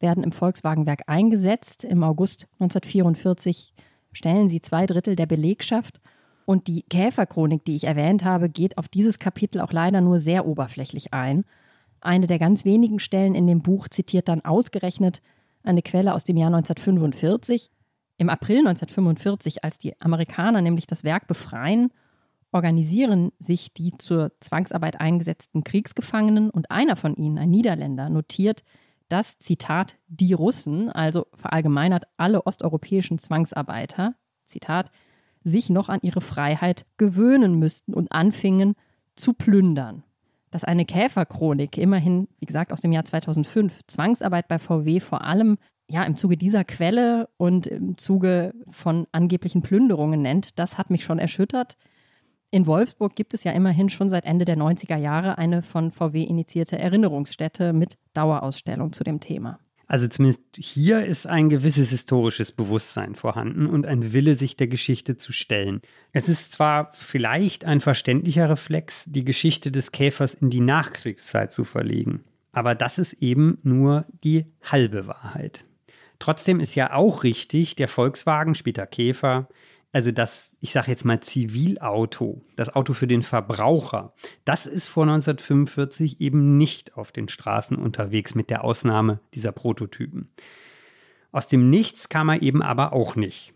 werden im Volkswagenwerk eingesetzt. Im August 1944 stellen sie zwei Drittel der Belegschaft. Und die Käferchronik, die ich erwähnt habe, geht auf dieses Kapitel auch leider nur sehr oberflächlich ein. Eine der ganz wenigen Stellen in dem Buch zitiert dann ausgerechnet eine Quelle aus dem Jahr 1945. Im April 1945, als die Amerikaner nämlich das Werk befreien, organisieren sich die zur Zwangsarbeit eingesetzten Kriegsgefangenen und einer von ihnen, ein Niederländer, notiert, dass, Zitat, die Russen, also verallgemeinert alle osteuropäischen Zwangsarbeiter, Zitat, sich noch an ihre Freiheit gewöhnen müssten und anfingen zu plündern. Dass eine Käferchronik, immerhin, wie gesagt, aus dem Jahr 2005, Zwangsarbeit bei VW vor allem ja, im Zuge dieser Quelle und im Zuge von angeblichen Plünderungen nennt, das hat mich schon erschüttert. In Wolfsburg gibt es ja immerhin schon seit Ende der 90er Jahre eine von VW initiierte Erinnerungsstätte mit Dauerausstellung zu dem Thema. Also zumindest hier ist ein gewisses historisches Bewusstsein vorhanden und ein Wille, sich der Geschichte zu stellen. Es ist zwar vielleicht ein verständlicher Reflex, die Geschichte des Käfers in die Nachkriegszeit zu verlegen, aber das ist eben nur die halbe Wahrheit. Trotzdem ist ja auch richtig, der Volkswagen, später Käfer, also das, ich sage jetzt mal Zivilauto, das Auto für den Verbraucher, das ist vor 1945 eben nicht auf den Straßen unterwegs, mit der Ausnahme dieser Prototypen. Aus dem Nichts kam er eben aber auch nicht.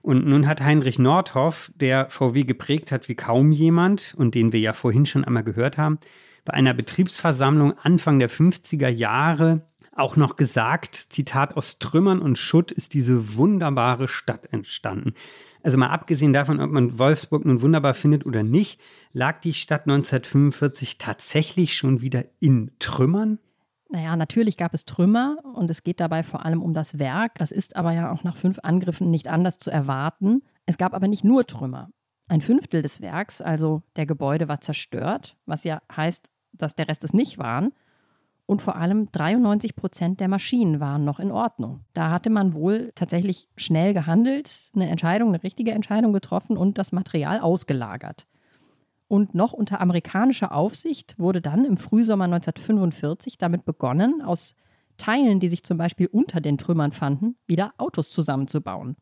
Und nun hat Heinrich Nordhoff, der VW geprägt hat wie kaum jemand und den wir ja vorhin schon einmal gehört haben, bei einer Betriebsversammlung Anfang der 50er Jahre auch noch gesagt, Zitat, aus Trümmern und Schutt ist diese wunderbare Stadt entstanden. Also mal abgesehen davon, ob man Wolfsburg nun wunderbar findet oder nicht, lag die Stadt 1945 tatsächlich schon wieder in Trümmern? Naja, natürlich gab es Trümmer und es geht dabei vor allem um das Werk. Das ist aber ja auch nach fünf Angriffen nicht anders zu erwarten. Es gab aber nicht nur Trümmer. Ein Fünftel des Werks, also der Gebäude, war zerstört, was ja heißt, dass der Rest es nicht waren. Und vor allem 93 Prozent der Maschinen waren noch in Ordnung. Da hatte man wohl tatsächlich schnell gehandelt, eine Entscheidung, eine richtige Entscheidung getroffen und das Material ausgelagert. Und noch unter amerikanischer Aufsicht wurde dann im Frühsommer 1945 damit begonnen, aus Teilen, die sich zum Beispiel unter den Trümmern fanden, wieder Autos zusammenzubauen.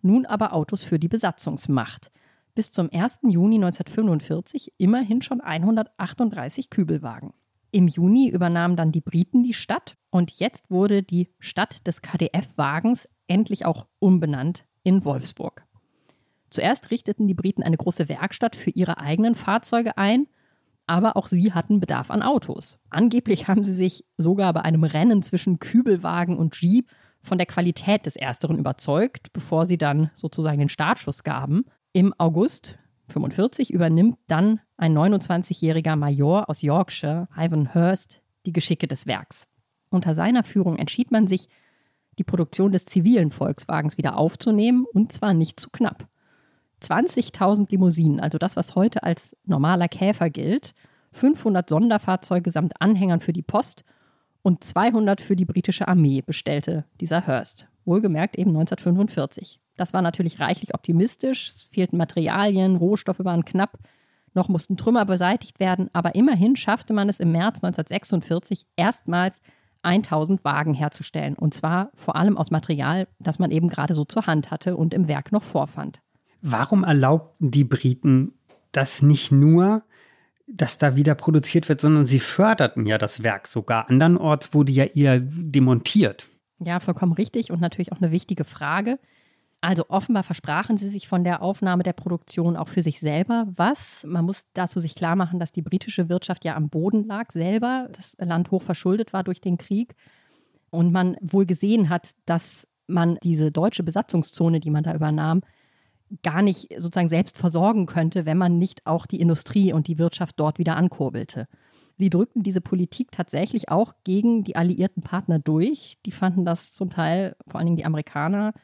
Nun aber Autos für die Besatzungsmacht. Bis zum 1. Juni 1945 immerhin schon 138 Kübelwagen. Im Juni übernahmen dann die Briten die Stadt und jetzt wurde die Stadt des KDF-Wagens endlich auch umbenannt in Wolfsburg. Zuerst richteten die Briten eine große Werkstatt für ihre eigenen Fahrzeuge ein, aber auch sie hatten Bedarf an Autos. Angeblich haben sie sich sogar bei einem Rennen zwischen Kübelwagen und Jeep von der Qualität des Ersteren überzeugt, bevor sie dann sozusagen den Startschuss gaben. Im August 1945 übernimmt dann ein 29-jähriger Major aus Yorkshire, Ivan Hurst, die Geschicke des Werks. Unter seiner Führung entschied man sich, die Produktion des zivilen Volkswagens wieder aufzunehmen und zwar nicht zu knapp. 20.000 Limousinen, also das, was heute als normaler Käfer gilt, 500 Sonderfahrzeuge samt Anhängern für die Post und 200 für die britische Armee bestellte dieser Hurst. Wohlgemerkt eben 1945. Das war natürlich reichlich optimistisch. Es fehlten Materialien, Rohstoffe waren knapp. Noch mussten Trümmer beseitigt werden, aber immerhin schaffte man es im März 1946 erstmals 1000 Wagen herzustellen. Und zwar vor allem aus Material, das man eben gerade so zur Hand hatte und im Werk noch vorfand. Warum erlaubten die Briten das nicht nur, dass da wieder produziert wird, sondern sie förderten ja das Werk sogar. Andernorts wurde ja eher demontiert. Ja, vollkommen richtig und natürlich auch eine wichtige Frage. Also offenbar versprachen sie sich von der Aufnahme der Produktion auch für sich selber. Was? Man muss dazu sich klar machen, dass die britische Wirtschaft ja am Boden lag selber, das Land hoch verschuldet war durch den Krieg und man wohl gesehen hat, dass man diese deutsche Besatzungszone, die man da übernahm, gar nicht sozusagen selbst versorgen könnte, wenn man nicht auch die Industrie und die Wirtschaft dort wieder ankurbelte. Sie drückten diese Politik tatsächlich auch gegen die alliierten Partner durch. Die fanden das zum Teil, vor allen Dingen die Amerikaner,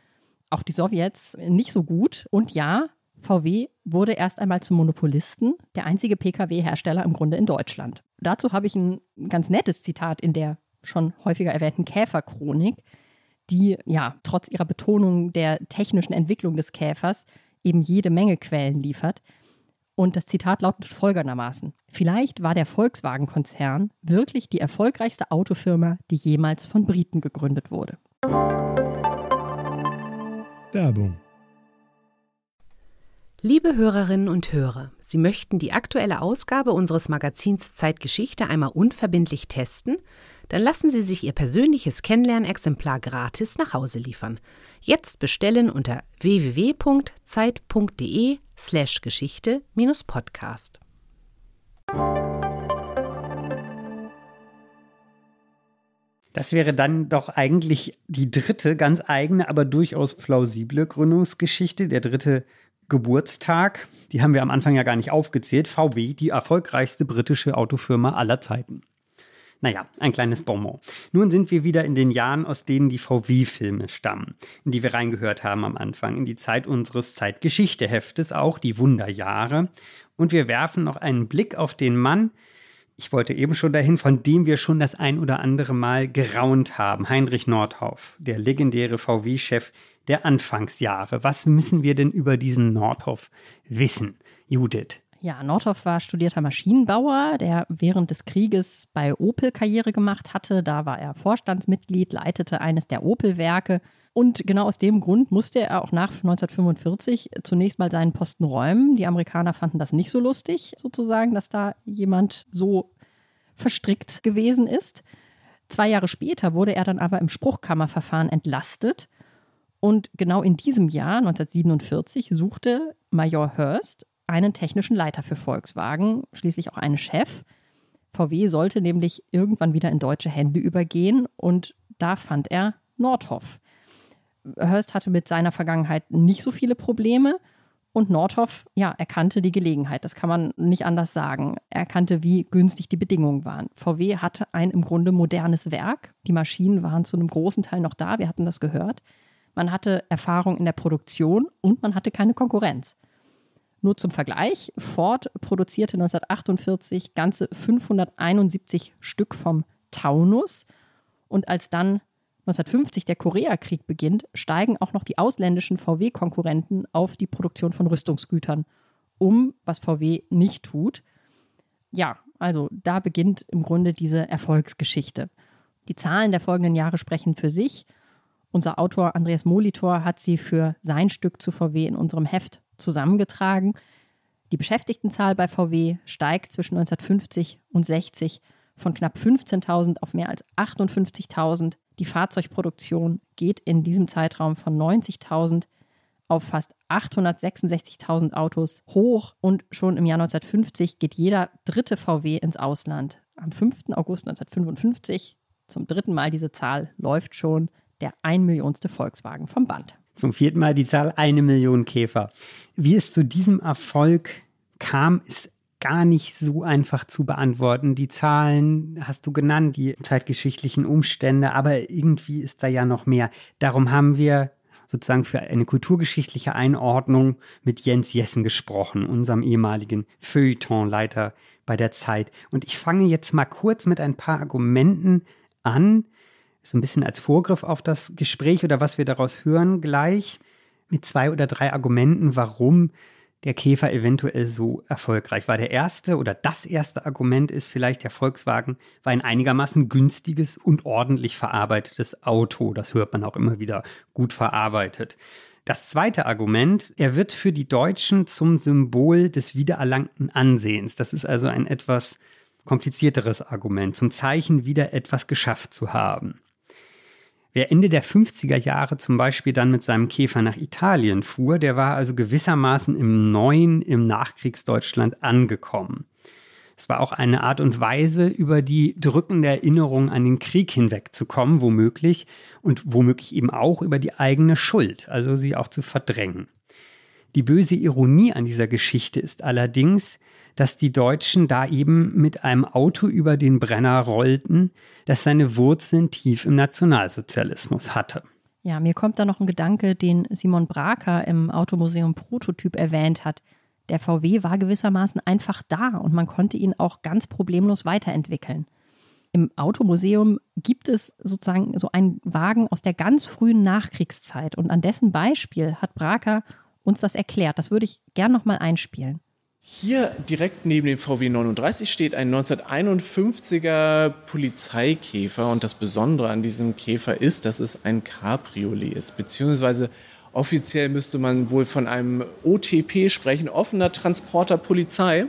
auch die Sowjets, nicht so gut. Und ja, VW wurde erst einmal zum Monopolisten, der einzige Pkw-Hersteller im Grunde in Deutschland. Dazu habe ich ein ganz nettes Zitat in der schon häufiger erwähnten Käferchronik, die ja trotz ihrer Betonung der technischen Entwicklung des Käfers eben jede Menge Quellen liefert. Und das Zitat lautet folgendermaßen: Vielleicht war der Volkswagen-Konzern wirklich die erfolgreichste Autofirma, die jemals von Briten gegründet wurde. Werbung. Liebe Hörerinnen und Hörer, Sie möchten die aktuelle Ausgabe unseres Magazins Zeitgeschichte einmal unverbindlich testen? Dann lassen Sie sich Ihr persönliches Kennenlernexemplar gratis nach Hause liefern. Jetzt bestellen unter www.zeit.de/slash Das wäre dann doch eigentlich die dritte, ganz eigene, aber durchaus plausible Gründungsgeschichte, der dritte Geburtstag. Die haben wir am Anfang ja gar nicht aufgezählt. VW, die erfolgreichste britische Autofirma aller Zeiten. Naja, ein kleines Bonbon. Nun sind wir wieder in den Jahren, aus denen die VW-Filme stammen, in die wir reingehört haben am Anfang, in die Zeit unseres Zeitgeschichteheftes, auch die Wunderjahre. Und wir werfen noch einen Blick auf den Mann, ich wollte eben schon dahin, von dem wir schon das ein oder andere Mal geraunt haben. Heinrich Nordhoff, der legendäre VW-Chef der Anfangsjahre. Was müssen wir denn über diesen Nordhoff wissen, Judith? Ja, Nordhoff war studierter Maschinenbauer, der während des Krieges bei Opel Karriere gemacht hatte. Da war er Vorstandsmitglied, leitete eines der Opel-Werke. Und genau aus dem Grund musste er auch nach 1945 zunächst mal seinen Posten räumen. Die Amerikaner fanden das nicht so lustig, sozusagen, dass da jemand so verstrickt gewesen ist. Zwei Jahre später wurde er dann aber im Spruchkammerverfahren entlastet. Und genau in diesem Jahr, 1947, suchte Major Hurst einen technischen Leiter für Volkswagen, schließlich auch einen Chef. VW sollte nämlich irgendwann wieder in deutsche Hände übergehen und da fand er Nordhoff. Hurst hatte mit seiner Vergangenheit nicht so viele Probleme. Und Nordhoff, ja, erkannte die Gelegenheit. Das kann man nicht anders sagen. Er erkannte, wie günstig die Bedingungen waren. VW hatte ein im Grunde modernes Werk. Die Maschinen waren zu einem großen Teil noch da. Wir hatten das gehört. Man hatte Erfahrung in der Produktion und man hatte keine Konkurrenz. Nur zum Vergleich, Ford produzierte 1948 ganze 571 Stück vom Taunus und als dann 1950 der Koreakrieg beginnt, steigen auch noch die ausländischen VW-Konkurrenten auf die Produktion von Rüstungsgütern um, was VW nicht tut. Ja, also da beginnt im Grunde diese Erfolgsgeschichte. Die Zahlen der folgenden Jahre sprechen für sich. Unser Autor Andreas Molitor hat sie für sein Stück zu VW in unserem Heft zusammengetragen. Die Beschäftigtenzahl bei VW steigt zwischen 1950 und 60 von knapp 15.000 auf mehr als 58.000. Die Fahrzeugproduktion geht in diesem Zeitraum von 90.000 auf fast 866.000 Autos hoch und schon im Jahr 1950 geht jeder dritte VW ins Ausland. Am 5. August 1955, zum dritten Mal diese Zahl, läuft schon der ein Millionste Volkswagen vom Band. Zum vierten Mal die Zahl eine Million Käfer. Wie es zu diesem Erfolg kam, ist gar nicht so einfach zu beantworten. Die Zahlen hast du genannt, die zeitgeschichtlichen Umstände, aber irgendwie ist da ja noch mehr. Darum haben wir sozusagen für eine kulturgeschichtliche Einordnung mit Jens Jessen gesprochen, unserem ehemaligen Feuilletonleiter bei der Zeit. Und ich fange jetzt mal kurz mit ein paar Argumenten an, so ein bisschen als Vorgriff auf das Gespräch oder was wir daraus hören gleich, mit zwei oder drei Argumenten, warum der Käfer eventuell so erfolgreich war. Der erste oder das erste Argument ist vielleicht, der Volkswagen war ein einigermaßen günstiges und ordentlich verarbeitetes Auto. Das hört man auch immer wieder gut verarbeitet. Das zweite Argument, er wird für die Deutschen zum Symbol des wiedererlangten Ansehens. Das ist also ein etwas komplizierteres Argument, zum Zeichen, wieder etwas geschafft zu haben. Wer Ende der 50er Jahre zum Beispiel dann mit seinem Käfer nach Italien fuhr, der war also gewissermaßen im neuen, im Nachkriegsdeutschland angekommen. Es war auch eine Art und Weise, über die drückende Erinnerung an den Krieg hinwegzukommen, womöglich, und womöglich eben auch über die eigene Schuld, also sie auch zu verdrängen. Die böse Ironie an dieser Geschichte ist allerdings, dass die Deutschen da eben mit einem Auto über den Brenner rollten, das seine Wurzeln tief im Nationalsozialismus hatte. Ja, mir kommt da noch ein Gedanke, den Simon Braker im Automuseum Prototyp erwähnt hat. Der VW war gewissermaßen einfach da und man konnte ihn auch ganz problemlos weiterentwickeln. Im Automuseum gibt es sozusagen so einen Wagen aus der ganz frühen Nachkriegszeit und an dessen Beispiel hat Braker uns das erklärt. Das würde ich gern nochmal einspielen. Hier direkt neben dem VW 39 steht ein 1951er Polizeikäfer und das Besondere an diesem Käfer ist, dass es ein Cabriolet ist, beziehungsweise Offiziell müsste man wohl von einem OTP sprechen, offener Transporter Polizei.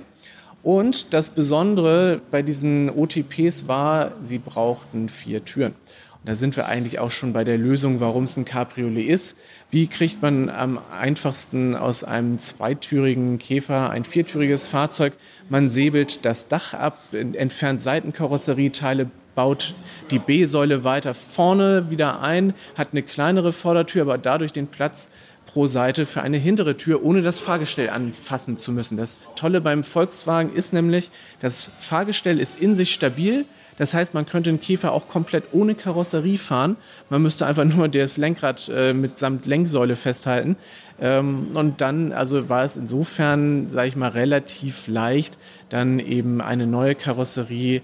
Und das Besondere bei diesen OTPs war, sie brauchten vier Türen. Und da sind wir eigentlich auch schon bei der Lösung, warum es ein Cabriolet ist. Wie kriegt man am einfachsten aus einem zweitürigen Käfer ein viertüriges Fahrzeug? Man säbelt das Dach ab, entfernt Seitenkarosserieteile, baut die B-Säule weiter vorne wieder ein, hat eine kleinere Vordertür, aber dadurch den Platz pro Seite für eine hintere Tür, ohne das Fahrgestell anfassen zu müssen. Das Tolle beim Volkswagen ist nämlich, das Fahrgestell ist in sich stabil. Das heißt, man könnte einen Käfer auch komplett ohne Karosserie fahren. Man müsste einfach nur das Lenkrad äh, mitsamt Lenksäule festhalten. Ähm, und dann, also war es insofern, sage ich mal, relativ leicht, dann eben eine neue Karosserie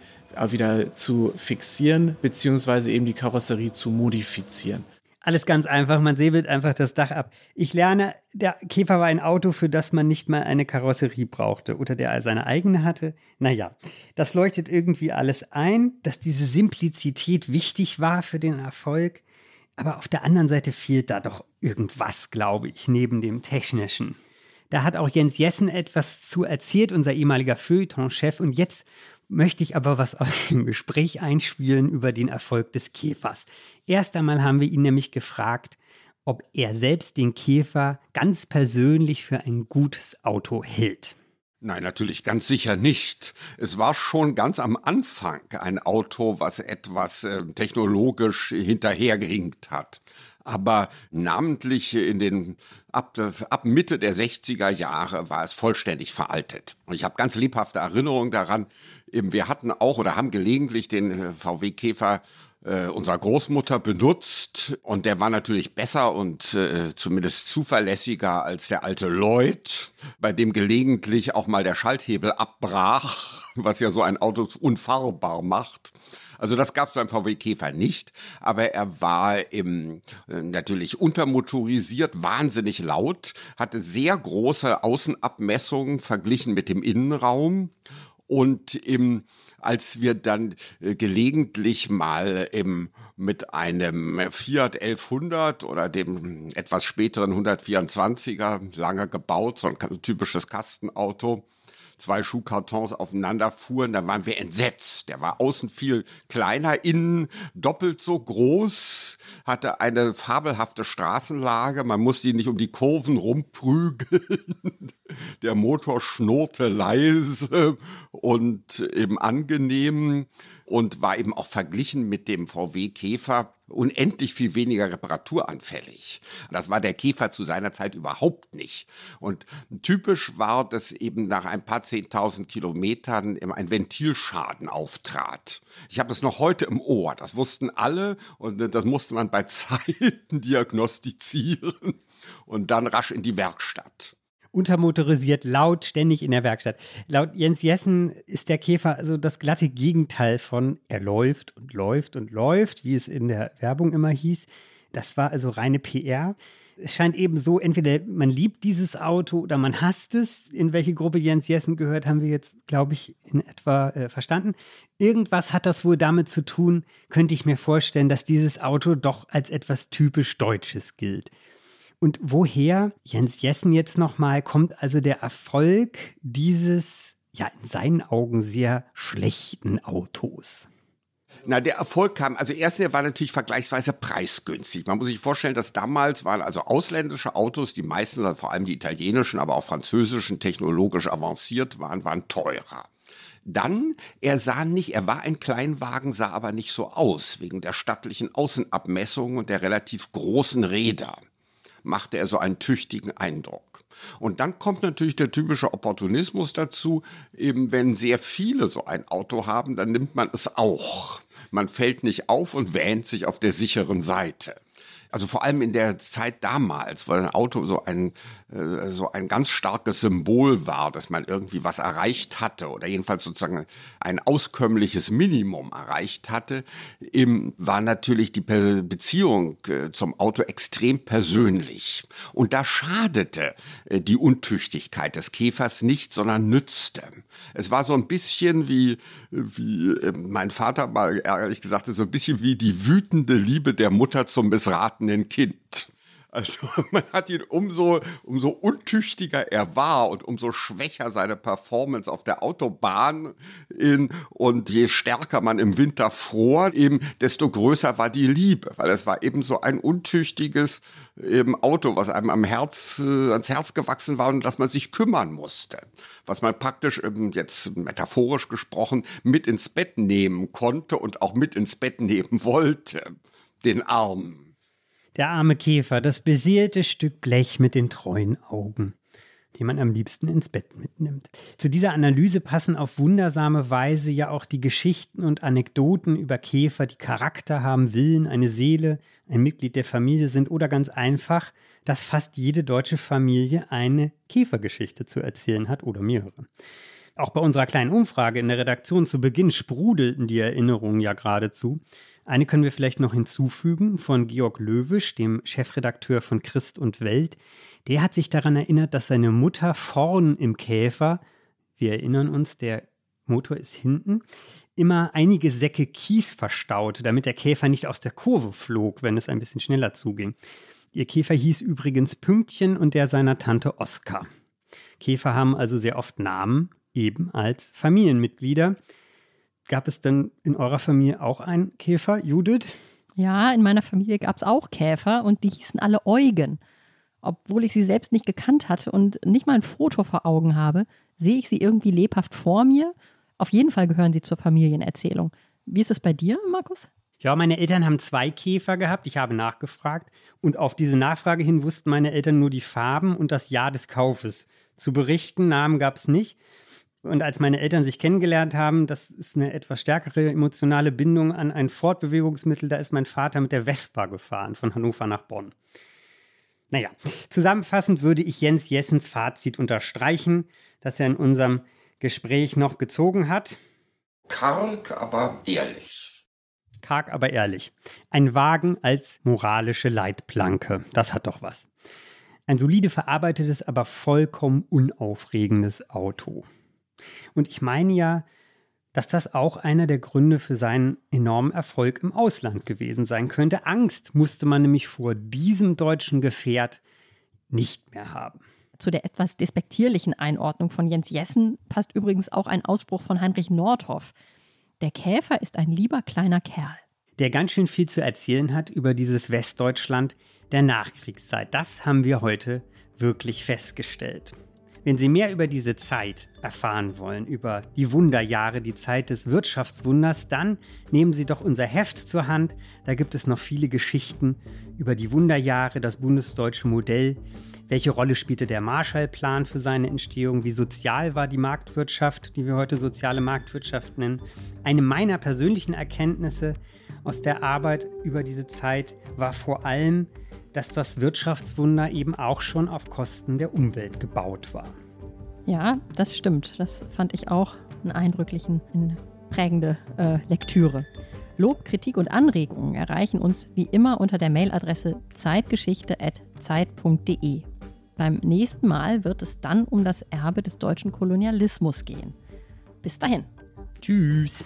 wieder zu fixieren, beziehungsweise eben die Karosserie zu modifizieren. Alles ganz einfach, man säbelt einfach das Dach ab. Ich lerne, der Käfer war ein Auto, für das man nicht mal eine Karosserie brauchte oder der seine eigene hatte. Naja, das leuchtet irgendwie alles ein, dass diese Simplizität wichtig war für den Erfolg. Aber auf der anderen Seite fehlt da doch irgendwas, glaube ich, neben dem Technischen. Da hat auch Jens Jessen etwas zu erzählt, unser ehemaliger Feuilleton-Chef. Und jetzt möchte ich aber was aus dem Gespräch einspielen über den Erfolg des Käfers. Erst einmal haben wir ihn nämlich gefragt, ob er selbst den Käfer ganz persönlich für ein gutes Auto hält. Nein, natürlich ganz sicher nicht. Es war schon ganz am Anfang ein Auto, was etwas äh, technologisch hinterhergehinkt hat aber namentlich in den ab, ab Mitte der 60er Jahre war es vollständig veraltet. Und ich habe ganz lebhafte Erinnerungen daran. Eben wir hatten auch oder haben gelegentlich den äh, VW Käfer äh, unserer Großmutter benutzt und der war natürlich besser und äh, zumindest zuverlässiger als der alte Lloyd, bei dem gelegentlich auch mal der Schalthebel abbrach, was ja so ein Auto unfahrbar macht. Also das gab es beim VW Käfer nicht, aber er war im, äh, natürlich untermotorisiert, wahnsinnig laut, hatte sehr große Außenabmessungen verglichen mit dem Innenraum. Und im, als wir dann äh, gelegentlich mal im, mit einem Fiat 1100 oder dem etwas späteren 124er, lange gebaut, so ein typisches Kastenauto, zwei Schuhkartons aufeinander fuhren, da waren wir entsetzt. Der war außen viel kleiner, innen doppelt so groß, hatte eine fabelhafte Straßenlage, man musste ihn nicht um die Kurven rumprügeln. Der Motor schnurrte leise und eben angenehm und war eben auch verglichen mit dem VW Käfer unendlich viel weniger reparaturanfällig. Das war der Käfer zu seiner Zeit überhaupt nicht. Und typisch war, dass eben nach ein paar zehntausend Kilometern ein Ventilschaden auftrat. Ich habe es noch heute im Ohr. Das wussten alle und das musste man bei Zeiten diagnostizieren und dann rasch in die Werkstatt untermotorisiert, laut, ständig in der Werkstatt. Laut Jens Jessen ist der Käfer also das glatte Gegenteil von er läuft und läuft und läuft, wie es in der Werbung immer hieß. Das war also reine PR. Es scheint eben so, entweder man liebt dieses Auto oder man hasst es. In welche Gruppe Jens Jessen gehört, haben wir jetzt, glaube ich, in etwa äh, verstanden. Irgendwas hat das wohl damit zu tun, könnte ich mir vorstellen, dass dieses Auto doch als etwas typisch Deutsches gilt. Und woher, Jens Jessen jetzt nochmal, kommt also der Erfolg dieses, ja, in seinen Augen sehr schlechten Autos? Na, der Erfolg kam, also erst der war natürlich vergleichsweise preisgünstig. Man muss sich vorstellen, dass damals waren also ausländische Autos, die meisten, also vor allem die italienischen, aber auch französischen, technologisch avanciert waren, waren teurer. Dann, er sah nicht, er war ein Kleinwagen, sah aber nicht so aus, wegen der stattlichen Außenabmessung und der relativ großen Räder machte er so einen tüchtigen Eindruck. Und dann kommt natürlich der typische Opportunismus dazu, eben wenn sehr viele so ein Auto haben, dann nimmt man es auch. Man fällt nicht auf und wähnt sich auf der sicheren Seite also vor allem in der Zeit damals, weil ein Auto so ein, äh, so ein ganz starkes Symbol war, dass man irgendwie was erreicht hatte oder jedenfalls sozusagen ein auskömmliches Minimum erreicht hatte, war natürlich die Beziehung äh, zum Auto extrem persönlich. Und da schadete äh, die Untüchtigkeit des Käfers nicht, sondern nützte. Es war so ein bisschen wie, wie mein Vater mal ehrlich gesagt, so ein bisschen wie die wütende Liebe der Mutter zum missratenen Kind. Also man hat ihn umso, umso untüchtiger er war und umso schwächer seine Performance auf der Autobahn in, und je stärker man im Winter fror, eben desto größer war die Liebe, weil es war eben so ein untüchtiges eben Auto, was einem am Herz, äh, ans Herz gewachsen war und das man sich kümmern musste. Was man praktisch eben jetzt metaphorisch gesprochen mit ins Bett nehmen konnte und auch mit ins Bett nehmen wollte. Den Arm. Der arme Käfer, das beseelte Stück Blech mit den treuen Augen, den man am liebsten ins Bett mitnimmt. Zu dieser Analyse passen auf wundersame Weise ja auch die Geschichten und Anekdoten über Käfer, die Charakter haben, Willen, eine Seele, ein Mitglied der Familie sind oder ganz einfach, dass fast jede deutsche Familie eine Käfergeschichte zu erzählen hat oder mehrere. Auch bei unserer kleinen Umfrage in der Redaktion zu Beginn sprudelten die Erinnerungen ja geradezu. Eine können wir vielleicht noch hinzufügen von Georg Löwisch, dem Chefredakteur von Christ und Welt. Der hat sich daran erinnert, dass seine Mutter vorn im Käfer, wir erinnern uns, der Motor ist hinten, immer einige Säcke Kies verstaute, damit der Käfer nicht aus der Kurve flog, wenn es ein bisschen schneller zuging. Ihr Käfer hieß übrigens Pünktchen und der seiner Tante Oskar. Käfer haben also sehr oft Namen, eben als Familienmitglieder. Gab es denn in eurer Familie auch einen Käfer, Judith? Ja, in meiner Familie gab es auch Käfer und die hießen alle Eugen. Obwohl ich sie selbst nicht gekannt hatte und nicht mal ein Foto vor Augen habe, sehe ich sie irgendwie lebhaft vor mir. Auf jeden Fall gehören sie zur Familienerzählung. Wie ist es bei dir, Markus? Ja, meine Eltern haben zwei Käfer gehabt. Ich habe nachgefragt. Und auf diese Nachfrage hin wussten meine Eltern nur die Farben und das Jahr des Kaufes. Zu berichten, Namen gab es nicht. Und als meine Eltern sich kennengelernt haben, das ist eine etwas stärkere emotionale Bindung an ein Fortbewegungsmittel. Da ist mein Vater mit der Vespa gefahren von Hannover nach Bonn. Naja, zusammenfassend würde ich Jens Jessens Fazit unterstreichen, das er in unserem Gespräch noch gezogen hat. Karg, aber ehrlich. Karg, aber ehrlich. Ein Wagen als moralische Leitplanke. Das hat doch was. Ein solide verarbeitetes, aber vollkommen unaufregendes Auto. Und ich meine ja, dass das auch einer der Gründe für seinen enormen Erfolg im Ausland gewesen sein könnte. Angst musste man nämlich vor diesem deutschen Gefährt nicht mehr haben. Zu der etwas despektierlichen Einordnung von Jens Jessen passt übrigens auch ein Ausspruch von Heinrich Nordhoff. Der Käfer ist ein lieber kleiner Kerl. Der ganz schön viel zu erzählen hat über dieses Westdeutschland der Nachkriegszeit. Das haben wir heute wirklich festgestellt. Wenn Sie mehr über diese Zeit erfahren wollen, über die Wunderjahre, die Zeit des Wirtschaftswunders, dann nehmen Sie doch unser Heft zur Hand. Da gibt es noch viele Geschichten über die Wunderjahre, das bundesdeutsche Modell. Welche Rolle spielte der Marshallplan für seine Entstehung? Wie sozial war die Marktwirtschaft, die wir heute soziale Marktwirtschaft nennen? Eine meiner persönlichen Erkenntnisse aus der Arbeit über diese Zeit war vor allem, dass das Wirtschaftswunder eben auch schon auf Kosten der Umwelt gebaut war. Ja, das stimmt. Das fand ich auch einen eindrücklichen, eine prägende äh, Lektüre. Lob, Kritik und Anregungen erreichen uns wie immer unter der Mailadresse zeitgeschichte.zeit.de. Beim nächsten Mal wird es dann um das Erbe des deutschen Kolonialismus gehen. Bis dahin. Tschüss.